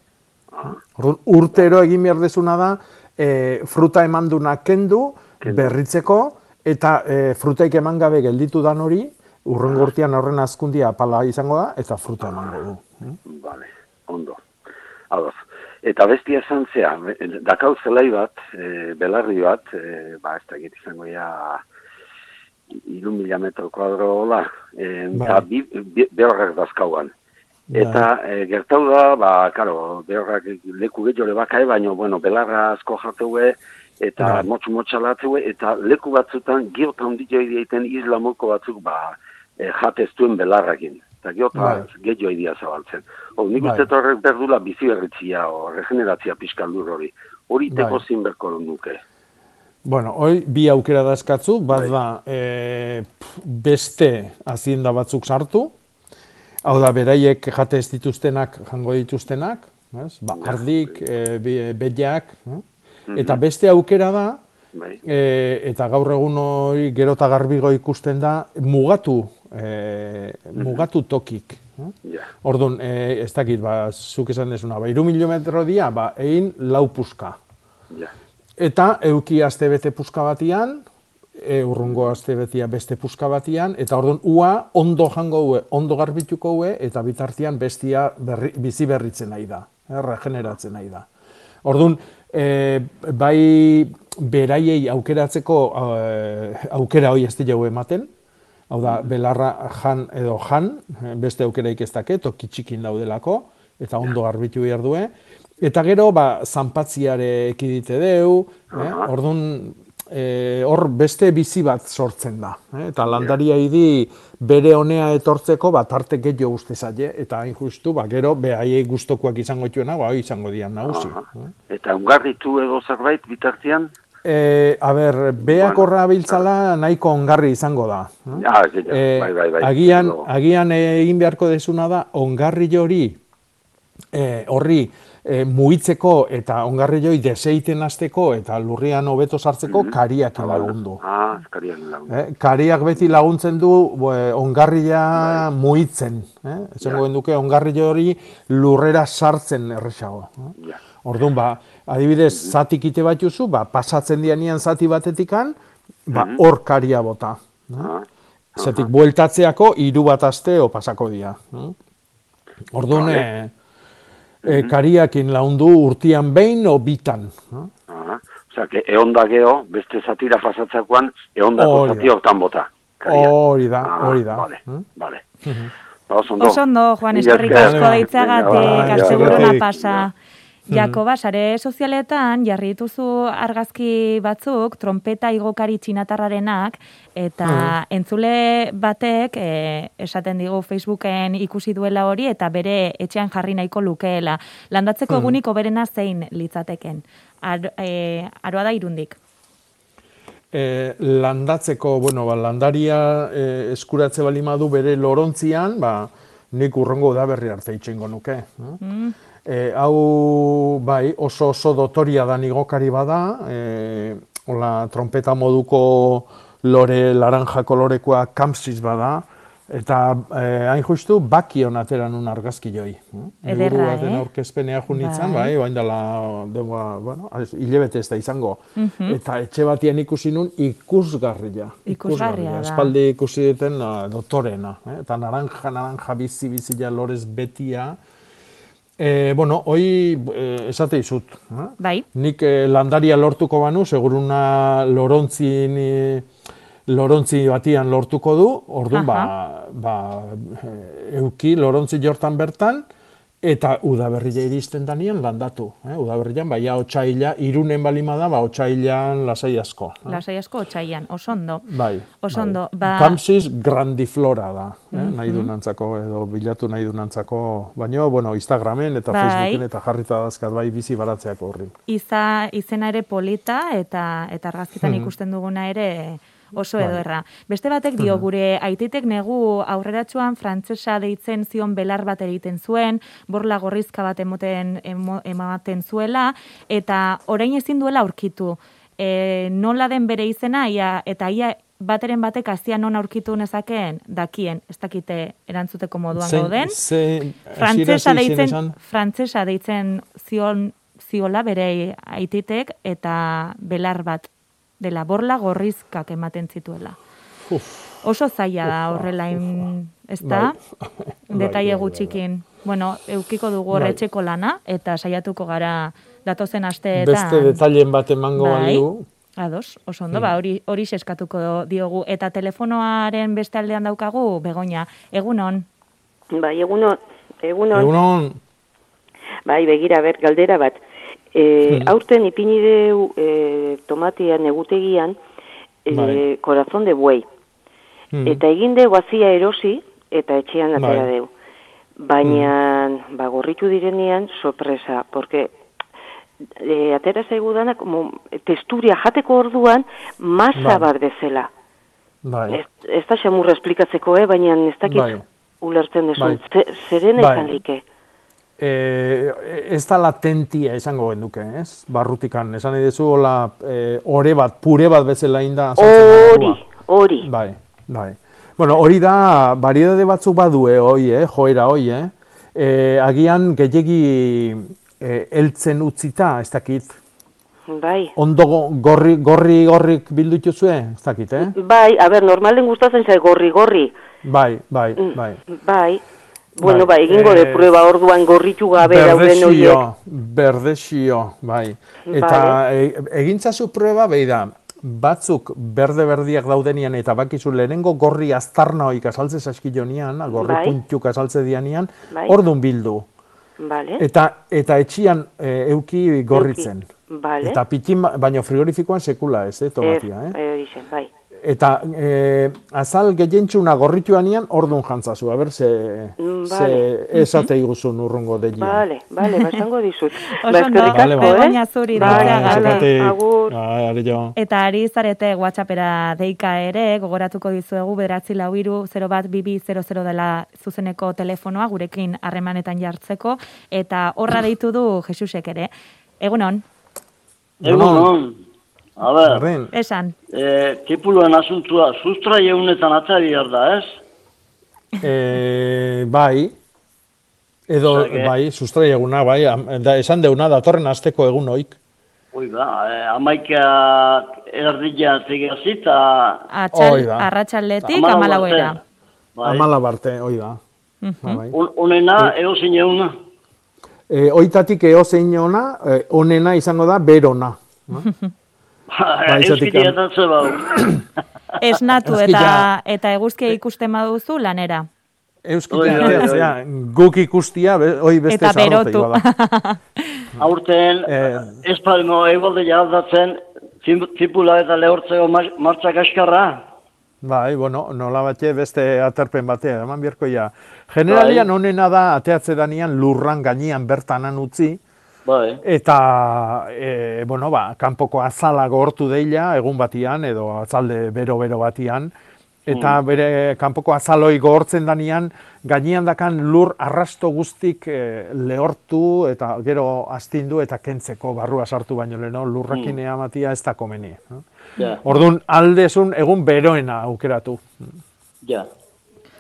Orduan, urtero egin behar dezuna da, e, fruta emanduna kendu, berritzeko, eta e, frutaik eman gabe gelditu dan hori, urrengo urtean horren azkundia apala izango da, eta fruta emango du. Vale, ondo. Ados. Eta bestia esan zea, dakau zelai bat, e, belarri bat, e, ba, ez da izango ja, iru mila metro kuadro hola, e, eta bi, bi, behorrak dazkauan. Eta e, gertau da, ba, karo, behorrak leku gehiore bakae, baino, bueno, belarra asko jarteue, eta Bai. motxu motxalateue, eta leku batzutan, giota handio egiten isla mulko batzuk, ba, e, jatez duen belarrakin. Eta giota Bai. gehiago idia zabaltzen. O, nik Bai. uste horrek berdula bizi berritzia, o regeneratzia pixkaldur hori. Hori teko Bai. zin berko nuke. Bueno, hoi bi aukera dazkatzu, bat da e, pf, beste hazienda batzuk sartu, hau da beraiek jate ez dituztenak jango dituztenak, ez? Ba, ardik, e, be- bellak, eh? eta beste aukera da, Bai. e, eta gaur egun hori gero eta garbigo ikusten da, mugatu, e, mugatu tokik. Ja. Orduan, e, ez dakit, ba, zuk esan desuna, ba, iru kilometro dia, ba, egin lau puska. Ja. Eta euki aste bete puska batian, e, urrungo aste betia beste puska batian, eta orduan ua ondo jango hue, ondo garbituko hue, eta bitartian bestia berri, bizi berritzen nahi da, eh, regeneratzen nahi da. Orduan, e, bai beraiei aukeratzeko e, aukera hoi ez dugu ematen, hau da, belarra jan edo jan, beste aukeraik ez dake, toki txikin daudelako, eta ondo garbitu behar due. Eta gero, ba, zanpatziare ekidite deu, eh? orduan, e, hor beste bizi bat sortzen da. Eh? Eta landaria idi bere honea etortzeko, ba, tarte gehiago uste zaie, eta hain justu, ba, gero, behaiei gustokoak izango dituena, ba, izango dian nagusi. Eh? Eta ungarritu edo zerbait bitartean? E, a ber, beak horra biltzala nahiko ongarri izango da. Ja, ja, ja, Eh, bai, bai, bai. Agian, agian egin beharko desuna da, ongarri hori eh, horri eh, mugitzeko eta ongarri joi deseiten hasteko eta lurrian hobeto sartzeko kariak lagundu. Ah, eskariak lagundu. Eh, kariak beti laguntzen du eh, ongarria mugitzen. Eh? Esango genduke ongarri hori lurrera sartzen erresago. Eh? Ja. Orduan, ba, adibidez, zati kite bat juzu, ba, pasatzen dianian zati batetikan, ba, hor karia bota. eh? Ah, Zatik, bueltatzeako hiru bat asteo pasako dira. eh? Orduan, e, e, kariakin laundu urtian behin o bitan. eh? ah. Osea, que eonda geho, beste zatira pasatzakoan, eondako Hori da. zati hortan bota. Hori da, Ah, hori da. Vale, eh? vale. Mhm. Ba, oso ondo. Oso ondo, Juan, eskerrik esker. asko ba, asteburuna ja, pasa. Jakoba, sare sozialetan jarri dituzu argazki batzuk, trompeta igokari txinatarrarenak, eta entzule batek e, esaten digu Facebooken ikusi duela hori, eta bere etxean jarri nahiko lukeela. Landatzeko Mhm. eguniko berena zein litzateken? Ar, e, aroa da irundik. E, landatzeko, bueno, ba, landaria e, eskuratze balimadu bere lorontzian, ba, nik urrengo da berri arte itxengo nuke. eh? Mm. E, hau, bai, oso oso dotoria da nigokari bada, e, hola, trompeta moduko lore, laranja kolorekoa kampsis bada, Eta eh, hain justu bakion atera nun argazki joi. Ederra, Liburu baten eh? aurkezpenea junitzen, Bai. bai, dela, denboa, bueno, hilabete ez da izango. Mhm. Eta etxe batian ikusi nun ikusgarria. Ikusgarria. Espaldi ikusi duten uh, dotorena. Eh? Eta naranja, naranja, bizi, bizila, lorez betia. E, bueno, hoi eh, esate izut. Eh? Bai. Nik eh, landaria lortuko banu, seguruna lorontzin, eh, lorontzi batian lortuko du, orduan ba, ba, eh, euki lorontzi jortan bertan, eta udaberria iristen danian landatu. Eh? Udaberrian, baina otxaila, irunen balima da, ba, otxailan lasai asko. eh? Lasai asko otsaian, oso ondo. Bai. Oso bai. ba- Campsis grandiflora da, eh? Mhm. nahi dunantzako, edo bilatu nahi dunantzako, baina, bueno, Instagramen eta Bai. Facebooken eta jarrita dazkat bai bizi baratzeak horri. Iza, izena ere polita eta eta argazkitan Mhm. ikusten duguna ere oso Bai. ederra. Beste batek dio gure aititek negu aurreratsuan frantsesa deitzen zion belar bat egiten zuen, borla gorrizka bat emoten emo, ematen zuela eta orain ezin duela aurkitu. E, nola den bere izena ia, eta ia bateren batek azia non aurkitu nezakeen dakien, ez dakite erantzuteko moduan Zein- gauden. Frantsesa deitzen, frantsesa deitzen zion ziola bere aititek eta belar bat dela borla gorrizkak ematen zituela. Oso zaila da horrela, in- ez da? Bai. Detaile Bai, bai, gutxikin. Bueno, eukiko dugu horretxeko lana, eta saiatuko gara datozen asteetan. Beste detailen bat emango Bai. baliu. Ados, oso ondo, Mm. ba, hori hori eskatuko diogu. Eta telefonoaren beste aldean daukagu, Begoña, egunon. Bai, egunon, egunon. Egunon, Bai, begira, ber, galdera bat. E. Aurten ipini deu e, tomatean egutegian e, Bai. corazón de buey. Hmm. Eta egin dugu azia erosi eta etxean atera Bai. deu. Baina, ba, gorritu direnean, sorpresa, porque e, atera zaigu dana, como testuria jateko orduan, masa Bai. bat bezala. bai. Ez, ez da xamurra esplikatzeko, eh? baina ez dakit Bai. ulertzen dezu. Bai. Ze- Zerena Bai. izan like. E, ez da latentia esango genduke, ez? Barrutikan, esan nahi dezu, hola, e, ore bat, pure bat bezala inda. Hori, hori. Bai, bai. Bueno, hori da, variedade batzuk badue, hoi, eh? joera, hoi, eh? E, agian gehiegi e, eltzen utzita, ez dakit, Bai. ondo go- gorri, gorri, gorrik bildu dituzue, ez dakit, eh? Bai, a ber, normalen gustatzen zai gorri, gorri. Bai, bai, Mm. bai. Bai. Bueno, Bai, bai, egingo eh, de prueba orduan gorritu gabe dauden horiek. Berdexio, berdexio, bai. Eta e, egintzazu prueba, behi da, batzuk berde-berdiak daudenian eta bakizu lehenengo gorri aztarna hoik azaltze saskilonian, gorri Bai. puntuk azaltze dianian, Bai. ordun bildu. Vale. Eta eta etxian e, euki gorritzen. Vale. Eta pitin, ba- baina frigorifikoan sekula ez, eh, tomatia, eh? Eh, hori zen, bai. Eta e, azal gehientxuna gorrituanian ordun jantzazu, a ber, ze, Mm, ze vale. esate iguzun urrungo delian. Vale, vale, basango dizut. Oso Ba, ondo, eskerrik asko, Begoña eh? zuri vale, gabe. agur. Jo. Eta ari zarete WhatsAppera deika ere, gogoratuko dizuegu, bederatzi lau iru, 0 bat, bibi, 00 dela zuzeneko telefonoa, gurekin harremanetan jartzeko, eta horra deitu du Jesusek ere. Egunon, Egunon. A ber, esan. e, tipuluen asuntua, sustrai egunetan atari behar da, ez? E, bai, edo, que- bai, sustrai eguna, bai, am- da, esan deuna, datorren asteko egun oik. Oi ba, e, amaika erdila tegazi eta... Atxal, Hoi da. arratsaldetik Hamalau amalauera. Bai. Amala barte, hoi da. Ba, bai. Un- Unena, eozin eguna. E, oitatik eozein ona, e, onena izango da berona. Bai, izatik- Euskiti eta zeba. Esnatu eta eta eguzkia ikusten baduzu lanera. Euskitea, Oi, oi, guk ikustia, be- hoi beste Eta zarrotei berotu. bada. Aurten, Eh. ez palmo egualde jardatzen, tipula eta lehortzeko mar- martxak askarra. Bai, bueno, nola batxe beste aterpen batea, eman ja. Generalian onena da ateatze danian lurran gainean bertanan utzi, Bai. eta, e, bueno, ba, kanpoko azala gortu deila, egun batian, edo azalde bero-bero batian, eta Mm. bere kanpoko azaloi gehortzen danian, gainean dakan lur arrasto guztik e, lehortu, eta gero astindu eta kentzeko barrua sartu baino leno, lurrakin Mm. matia ez da komeni. no? Ja, Orduan, aldezun egun beroena aukeratu. ja.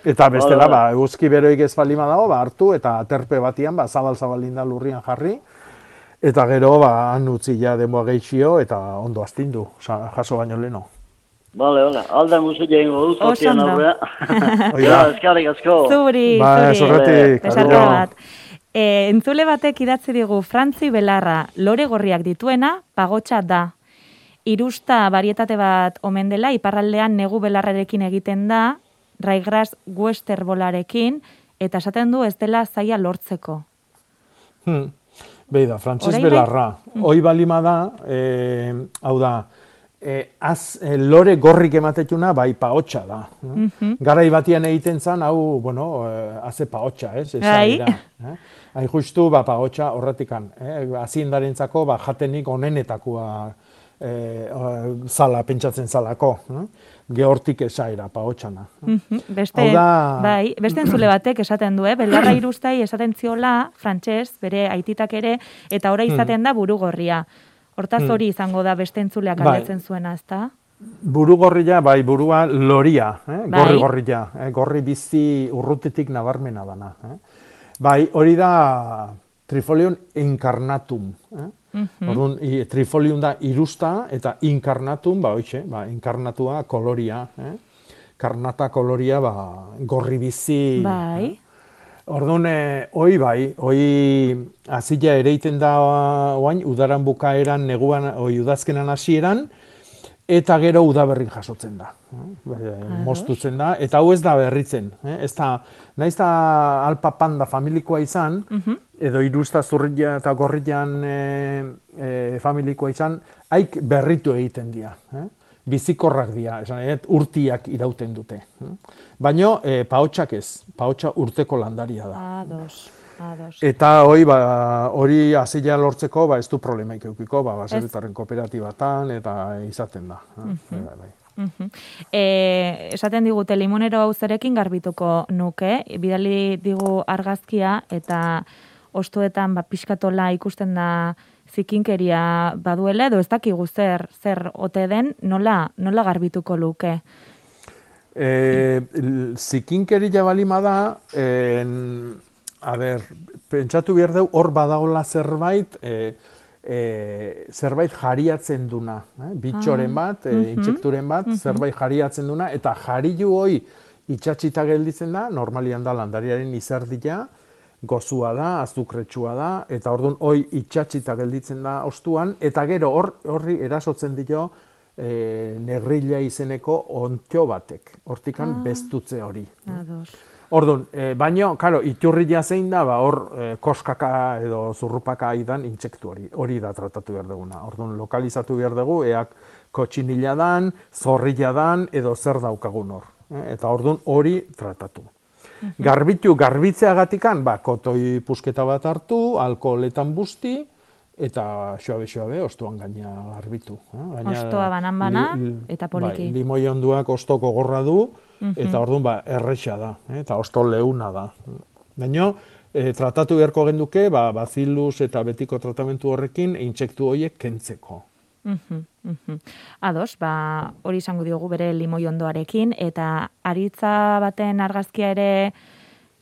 Eta bestela, ba, eguzki beroik ez bali dago, ba, hartu eta aterpe batian, ba, zabal-zabalinda lurrian jarri, eta gero, ba, han utzi ja denboa geixio, eta ondo astindu, jaso baino leno. Bale, bale, alda musu jengo zatian ondo. aurrea. Ja, eskarrik asko. Zuri, Ba, zuri. zorretik, Besarka bat. E, entzule batek idatzi digu Frantzi Belarra lore gorriak dituena pagotxa da. Irusta varietate bat omen dela, iparraldean negu belarrarekin egiten da, raigras westerbolarekin, eta esaten du ez dela zaila lortzeko. Hmm. Beida, Frantziz Orain bai- Belarra. Hoi balima da, eh, hau da, eh, az, eh, lore gorrik ematetuna bai paotxa da. eh? Mhm. Garai batian egiten zan, hau, bueno, haze paotxa, ez? Bai. Esaira, eh? Hain justu, ba, paotxa horretikan. Eh? Aziendarentzako, ba, jatenik onenetakoa eh, zala, pentsatzen zalako. Eh? Gehortik esaira, paotxana. Mhm, Beste, Hau da- bai, beste entzule batek esaten du, eh? belarra irustai esaten ziola, frantses, bere aititak ere, eta ora izaten da burugorria. Hortaz Hmm. hori izango da beste entzuleak Bai. galdetzen zuena, ezta? Buru gorria, bai, burua loria, eh? Bai. gorri gorria, eh? gorri bizi urrutitik nabarmena dana. Eh? Bai, hori da trifolion incarnatum. Eh? Mhm. Orduan, i, trifolium da irusta eta incarnatum, ba, hoxe, ba, inkarnatua koloria. Eh? Karnata koloria, ba, gorri bizi. Bai. Orduan, eh, hoi bai, hoi azila ere iten da oain, udaran bukaeran, neguan, oi udazkenan hasieran, eta gero udaberrin jasotzen da. eh, Moztutzen da, eta hau ez da berritzen. eh, Ez da, naiz da alpa panda familikoa izan, Mhm. Edo irusta zurria eta gorrian e, e, familikoa izan, haik berritu egiten dira. Eh? Bizikorrak dira, esan nahi dut, urtiak irauten dute. eh? Baina e, paotxak ez, paotxa urteko landaria da. Ados, ados. Eta hori, ba, hori azila lortzeko, ba, ez du problemaik eukiko, ba, baserritarren kooperatibatan, eta izaten da. eh? Mhm. Bai, bai. Mhm. E, esaten digute limonero hau zerekin garbituko nuke, bidali digu argazkia eta ostoetan ba, pixkatola ikusten da zikinkeria baduela edo ez dakigu zer zer ote den nola nola garbituko luke. E, zikinkeria balima da, en, a ber, pentsatu behar dugu hor badagola zerbait, e, e, zerbait jariatzen duna, eh? bitxoren Ah, bat, e, intsekturen bat, zerbait jariatzen duna, eta jariu hoi itxatxita gelditzen da, normalian da landariaren izerdia, gozua da, azukretsua da, eta orduan hoi itxatxita gelditzen da ostuan, eta gero hor, horri erasotzen dio e, negrilla izeneko ontio batek, hortikan Ah. bestutze hori. Ados. Orduan, e, baino, karo, iturria zein da, ba, hor e, koskaka edo zurrupaka aidan intsektu hori. Hori da tratatu behar duguna. Orduan, lokalizatu behar dugu, eak kotxinila dan, zorrilla dan, edo zer daukagun hor. Eh, Eta orduan hori tratatu. Garbitu, garbitzeagatikan, ba, kotoi pusketa bat hartu, alkoholetan busti, eta xoabe-xoabe, ostuan gaina garbitu. eh. Gaina, Ostoa banan-banan, li- li- eta poliki. Bai, limoi onduak ostoko gorra du, Mhm. eta orduan ba, erresa da, eh, eta osto leuna da. Baina, e, tratatu beharko genduke, ba, bazilus eta betiko tratamentu horrekin, intsektu horiek kentzeko. Mhm, mhm. Ados, ba, hori izango diogu bere limoi ondoarekin, eta aritza baten argazkia ere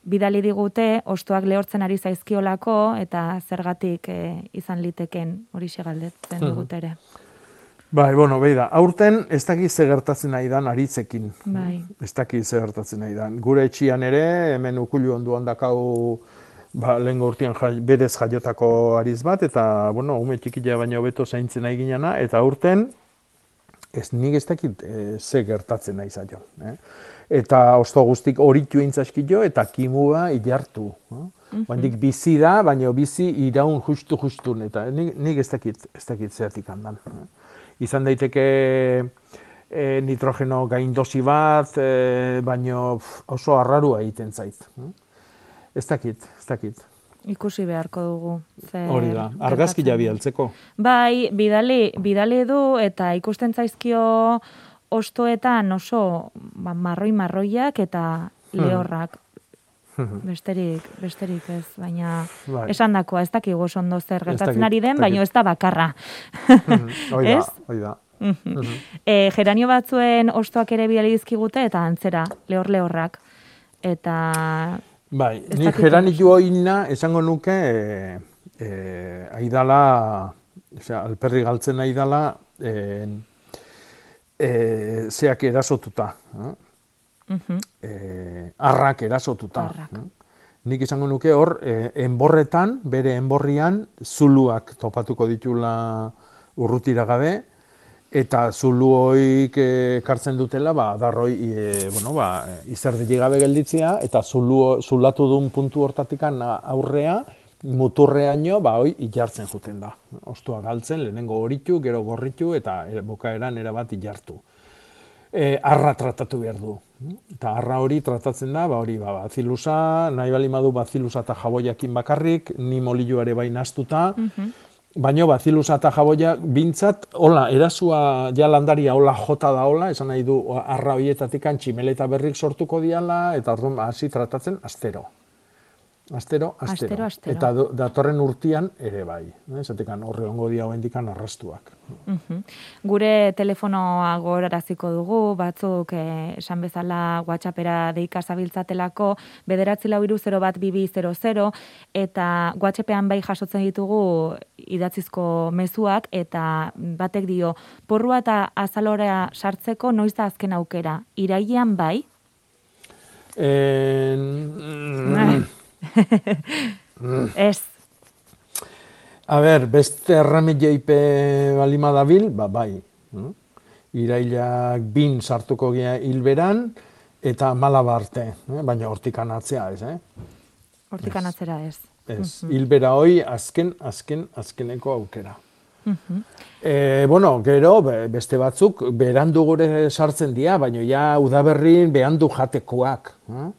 bidali digute, ostoak lehortzen ari zaizkiolako, eta zergatik eh, izan liteken hori galdetzen Mhm. digute ere. Bai, bueno, behi da, aurten ez dakit ze gertatzen nahi dan aritzekin. Bai. Ez dakit ze gertatzen nahi dan. Gure etxian ere, hemen ukulu onduan dakau ba, lehen urtean jai, berez jaiotako ariz bat, eta, bueno, ume txikila baino hobeto zaintzen nahi ginana, eta aurten, ez nik ez dakit e, ze gertatzen nahi zaio. Eh? Eta osto guztik horitu intzaskio eta kimua ilartu. Eh? Mhm. Baindik bizi da, baina bizi iraun justu justun, eta nik, nik ez dakit, ez dakit zeatik handan. Eh? Izan daiteke e, nitrogeno gaindosi bat, e, baino oso arrarua egiten zait. Eh? Ez dakit, ez dakit. Ikusi beharko dugu. Zer Hori da, argazkia gertatzen den. bialtzeko. Bai, bidali, bidali du eta ikusten zaizkio ostoetan oso ba, marroi-marroiak eta Hmm. lehorrak. Besterik, besterik ez, baina Bai. esan dakoa, ez dakigu oso ondo zer gertatzen ari den, baina ez da bakarra. Hoi da, Ez? hoi da. Mhm. E, geranio batzuen ostoak ere bidali dizkigute eta antzera, lehor lehorrak. eta Bai, ni geranitu oina esango nuke e, e, aidala, osea, alperri galtzen aidala, e, e, zeak erasotuta. eh? Mhm. e, arrak erasotuta. eh? Nik izango nuke hor, e, enborretan, bere enborrian, zuluak topatuko ditula urrutira gabe, eta zulu hoik e, kartzen dutela, ba, adarroi, e, bueno, ba, izerdili gabe gelditzea, eta zulu, zulatu duen puntu hortatikan aurrea, muturreaino, ba, hoi, ilartzen juten da. Ostua galtzen, lehenengo horitu, gero gorritu, eta e, bukaeran erabat ilartu e, arra tratatu behar du. Eta arra hori tratatzen da, ba hori, ba, bazilusa, nahi bali madu bazilusa eta jaboiakin bakarrik, ni molillo ere bai nastuta, baino bazilusa eta jaboia bintzat, hola, erasua ja landaria hola jota da hola, esan nahi du arra horietatik tximeleta berrik sortuko diala, eta orduan hasi tratatzen astero. Astero, astero. Astero, astero. Eta do- datorren urtian ere bai. Eh? Zatekan horre ongo dia hoendikan arrastuak. Mhm. Gure telefonoa goraraziko dugu, batzuk eh, esan bezala WhatsAppera deika zabiltzatelako, bederatzi lau iru 0 bat bibi 00, eta WhatsAppean bai jasotzen ditugu idatzizko mezuak, eta batek dio, porrua eta azalorea sartzeko noiz da azken aukera, irailean bai? En... Ez. A ber, beste errame jeipe balima dabil, ba, bai. Irailak bin sartuko gea hilberan, eta malaba arte, eh? baina hortikan atzea ez, eh? Hortikan atzera ez. Ez, Mhm. hilbera hoi azken, azken, azkeneko aukera. E, bueno, gero, be- beste batzuk, berandu gure sartzen dira, baina ja udaberrin behandu jatekoak. Eh?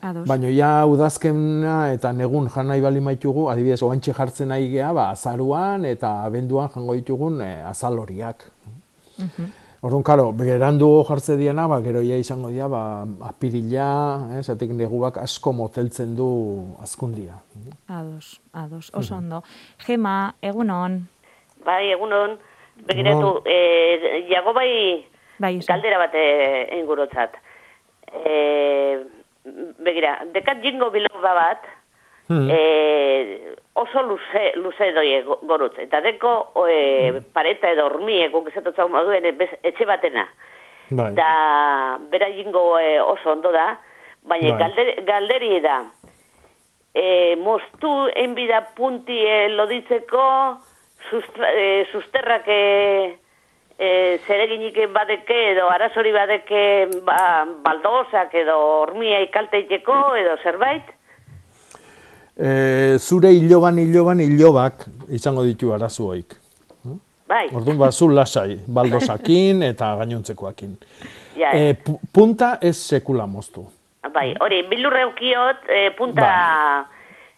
Ados. Baina ja udazkena eta negun jan nahi bali maitugu, adibidez, oantxe jartzen nahi gea, ba, azaruan eta abenduan jango ditugun e, azaloriak. Mhm. Orduan, karo, berandu jartze diana, ba, gero ja izango dira, ba, apirila, eh, zatek neguak asko moteltzen du azkundia. Ados, ados, oso ondo. Gema, egunon. Bai, egunon, begiratu, e, jago bai, bai galdera bat e, ingurutzat. E, begira, dekat jingo biloba bat, Hmm. e, oso luze, luze doi go- gorutz. Eta deko e, pareta edo hormie, guk esatotzau moduen, e, bez- etxe batena. Bai. Da, bera jingo e, oso ondo da, baina Bai. galder, galderi da, e, moztu enbida punti e, loditzeko, sustra, e, susterrak e, e, zereginik badeke edo arazori badeke ba, baldozak edo hormia ikalteiteko edo zerbait, E, zure iloban, iloban, ilobak izango ditu arazuoik. bai, Orduan, ba, zu lasai, baldosakin eta gainontzekoakin. ja, E, pu- punta ez sekula moztu. bai, hori, bilurre eukiot, e, punta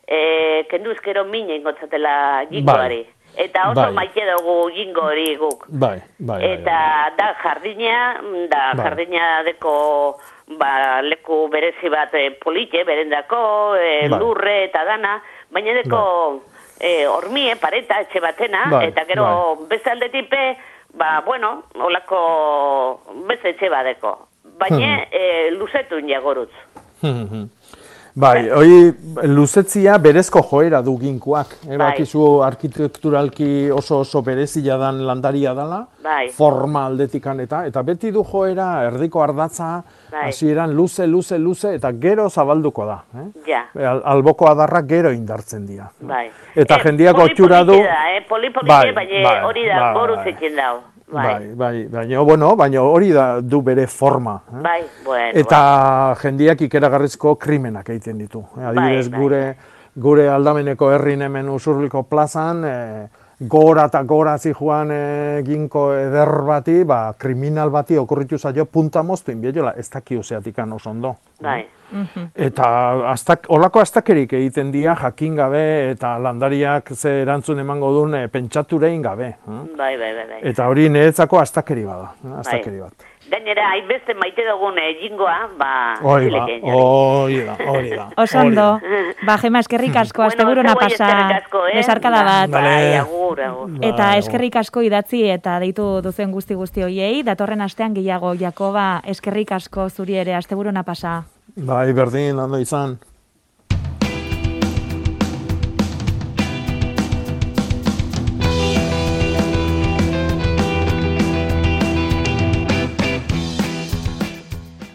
e, kendu ezkero mine ingotzatela jingoari. Eta oso Bai. maite dugu jingo hori guk. Bai, bai, bai. Eta da jardina, da Bai. jardina deko ba, leku berezi bat e, polite, berendako, e, Bai. lurre eta dana, baina deko e, hormie, pareta, etxe batena, Bai, eta gero beste aldetipe, ba, bueno, olako beste etxe badeko. Baina e, luzetun jagorutz. Bai, hori luzetzia berezko joera du ginkoak. Eh, Bai. Bakizu arkitekturalki oso oso berezia dan landaria dela, Bai. forma aldetikan eta, eta beti du joera erdiko ardatza, Bai. hasieran luze, luze, luze, eta gero zabalduko da. Eh? Ja, Al- Alboko adarrak gero indartzen dira. bai. Eta Eh, jendiak poli otxura du... Da, eh? Poli polite, Bai, baina bai, hori da bai, gorutz bai. Bai, Bai, bai, baina, bueno, baina hori da du bere forma. Eh? bai, bueno. Eta jendiak ikeragarrizko krimenak egiten ditu. Eh, Adibidez, Bai, bai. gure gure aldameneko herrin hemen usurliko plazan, e, gora eta gora zijoan e, ginko eder bati, ba, kriminal bati okurritu zaio punta moztu inbieiola, ez dakio zeatikan oso ondo. Bai. Eta astak, olako astakerik egiten dira jakin gabe eta landariak ze erantzun emango duen e, pentsaturein gabe. eh? Bai, bai, bai, bai. Eta hori niretzako astakeri bada, eh, astakeri bat. Gainera, hainbeste maite dugun eh, jingoa, ba, Hori da, hori da, hori da. Oso hori ondo. da. Ba, Gema, eskerrik asko, asteburuna zeuei pasa. eh? Besarkada bat. Vale. Bai, agur, agur. Eta Bai, eskerrik asko idatzi eta deitu duzen guzti guzti hoiei, datorren astean gehiago Jakoba, eskerrik asko zuri ere asteburuna pasa. Bai, berdin, ondo izan.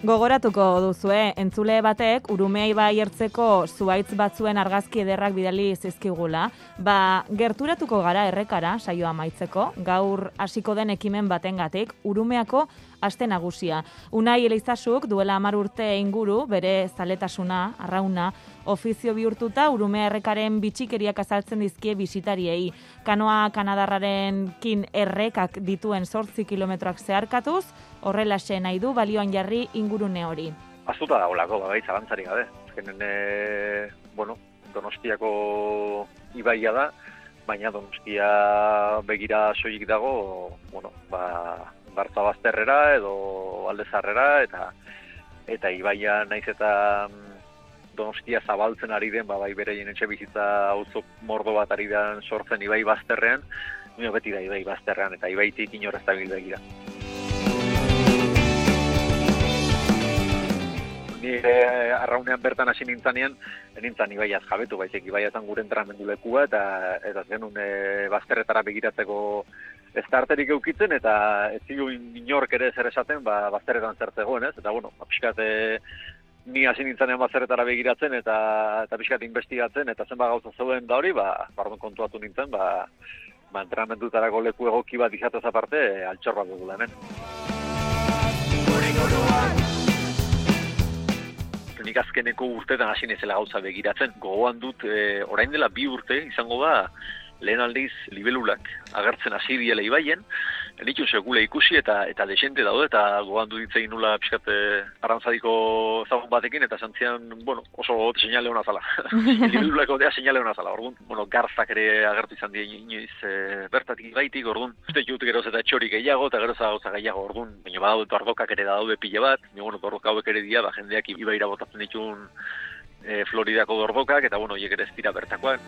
Gogoratuko duzue, entzule batek urumea ibai ertzeko zuaitz batzuen argazki ederrak bidali zizkigula. Ba, gerturatuko gara errekara saioa maitzeko, gaur hasiko den ekimen batengatik, urumeako aste nagusia. Unai Elizasuk duela hamar urte inguru bere zaletasuna, arrauna, ofizio bihurtuta urumea errekaren bitxikeriak azaltzen dizkie bisitariei. Kanoa Kanadarraren kin errekak dituen sortzi kilometroak zeharkatuz, horrelaxe nahi du balioan jarri ingurune hori. Azuta dagoelako, bai, zalantzari gabe. Azkenen, e, bueno, donostiako ibaia da, baina donostia begira soilik dago, bueno, ba, bartza bazterrera edo aldezarrera, eta eta ibaia naiz eta mm, donostia zabaltzen ari den, ba, bai bereien etxe bizitza auzo mordo bat ari den sortzen ibai bazterrean, beti da ibai bazterrean, eta ibaitik inorrez da begira. Ni e, arraunean bertan hasi nintzanean, nintzan ibaiaz jabetu, baizik ibaiatan gure entramendu lekua, eta eta zenun e, bazterretara begiratzeko ez tarterik eukitzen, eta ez zigu inork ere zer esaten, ba, bazterretan zer zegoen, ez? Eta, bueno, ba, pixkat, e, ni hasi nintzanean bazterretara begiratzen, eta eta pixkat investigatzen, eta zenba gauza zeuden da hori, ba, bardun kontuatu nintzen, ba, ba entrenamendutarako leku egoki bat izatez aparte, altxor bat dugu hemen. Nik azkeneko urtetan hasi nezela gauza begiratzen. Gogoan dut, e, orain dela bi urte, izango da, lehen aldiz libelulak agertzen hasi diela ibaien, Elitu segule ikusi eta eta desente daude eta gogoan du ditzein nula pixkat arrantzadiko zagun batekin eta zantzian, bueno, oso seinale hona zala. Libelulako dea seinale hona zala, orduan, bueno, garzak ere agertu izan dien inoiz e, bertatik baitik, orduan, uste jut geroz eta txorik gehiago eta geroz gauza gehiago, orduan, baina badaude tordokak ere daude pile bat, baina, bueno, tordok hauek ere dia, ba, jendeak ibaira botatzen ditun e, Floridako dordokak, eta, bueno, hiek ere ez dira bertakoak.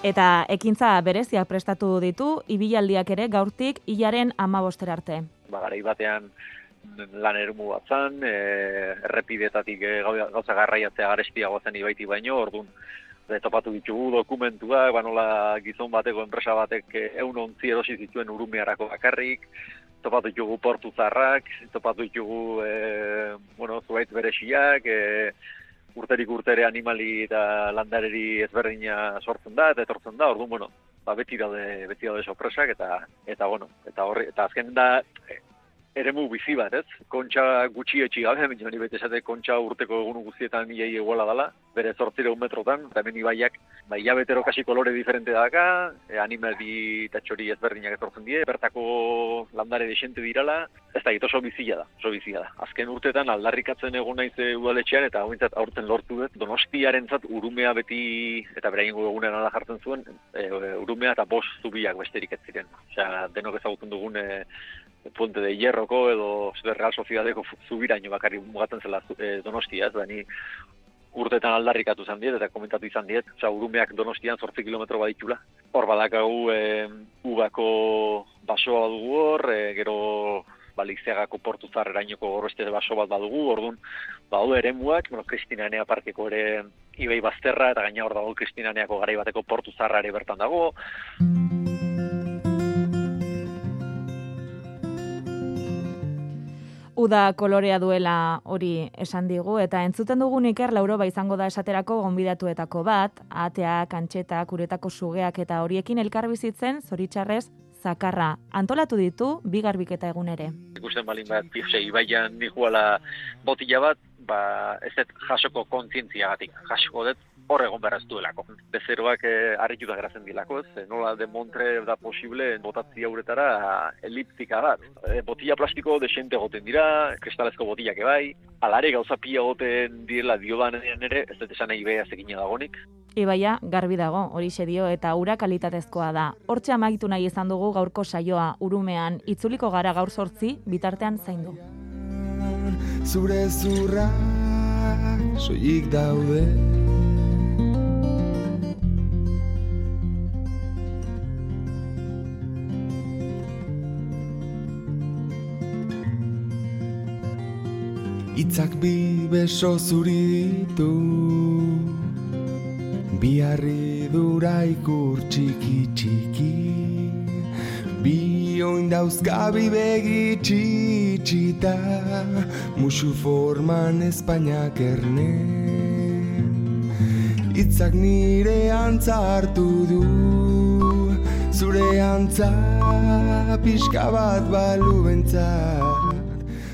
Eta ekintza bereziak prestatu ditu, ibilaldiak ere gaurtik hilaren amabostera arte. Ba, garai batean lan erumu batzan, e, errepidetatik e, gauza garraiatzea garestia gozen ibaiti baino, orduan topatu ditugu dokumentua, ba nola gizon bateko enpresa batek e, eun ontzi erosi zituen urumearako bakarrik, topatu ditugu portu zarrak, topatu ditugu e, bueno, zuaitz beresiak, e, urterik urtere animali eta landareri ezberdina sortzen da eta etortzen da. Orduan, bueno, ba beti daude beti daude sorpresak eta eta bueno, eta horri eta azken da eremu bizi bat, ez? Kontxa gutxi etxi gabe, baina ni bete esate kontxa urteko egun guztietan milei iguala dala, bere 800 metrotan, eta hemen ibaiak, ba ilabetero kasi kolore diferente daka, e, animali eta txori ezberdinak etortzen die, bertako landare desente dirala, ez da, oso bizia da, oso bizia da. Azken urtetan aldarrikatzen egun naiz e, udaletxean, eta hauintzat aurten lortu dut, donostiaren zat, urumea beti, eta beraien egunean ala jartzen zuen, e, urumea eta bost zubiak besterik ez ziren. Osea, denok ezagutzen dugun e, Puente de Hierroko edo Real Sociedadeko zubiraino bakarri mugatzen zela e, Donostia, ez da ni urtetan aldarrikatu izan diet eta komentatu izan diet, osea Urumeak Donostian 8 kilometro baditula. Hor badakagu e, Ubako basoa dugu hor, e, gero Balizeagako portu zarrerainoko beste baso bat badugu, orduan badu eremuak, bueno, Kristinanea parkeko ere Ibai Bazterra eta gaina hor dago Kristinaneako garai bateko portu zarra bertan dago. Uda kolorea duela hori esan digu, eta entzuten dugun iker lauroba izango da esaterako gonbidatuetako bat, atea, kantxeta, kuretako sugeak eta horiekin elkarbizitzen, zoritxarrez, zakarra. Antolatu ditu, bigarbiketa egun ere. Ikusten balin bat, pifse, ibaian nikuala botila bat, ba, ez jasoko kontzientzia gatik. Jasoko dut hor egon beraz duelako. Bezeroak eh, harritu da geratzen dilako, ez? Nola de montre da posible botatzia uretara eliptika bat. E, botila plastiko desente goten dira, kristalezko botilak ebai, alare gauza pia goten direla dio ere, ez dut esan nahi beha zekina dagonik. Ibaia, garbi dago, hori dio eta ura kalitatezkoa da. Hortxe amaitu nahi izan dugu gaurko saioa urumean, itzuliko gara gaur sortzi, bitartean zaindu. Zure zurra, soik daude. Itzak bi beso zuri ditu Bi harridura ikur txiki txiki. Bi oin dauzka bi begi txitxita Musu forman Espainiak erne. Itzak nire antza hartu du Zure antza pixka bat balu bentzat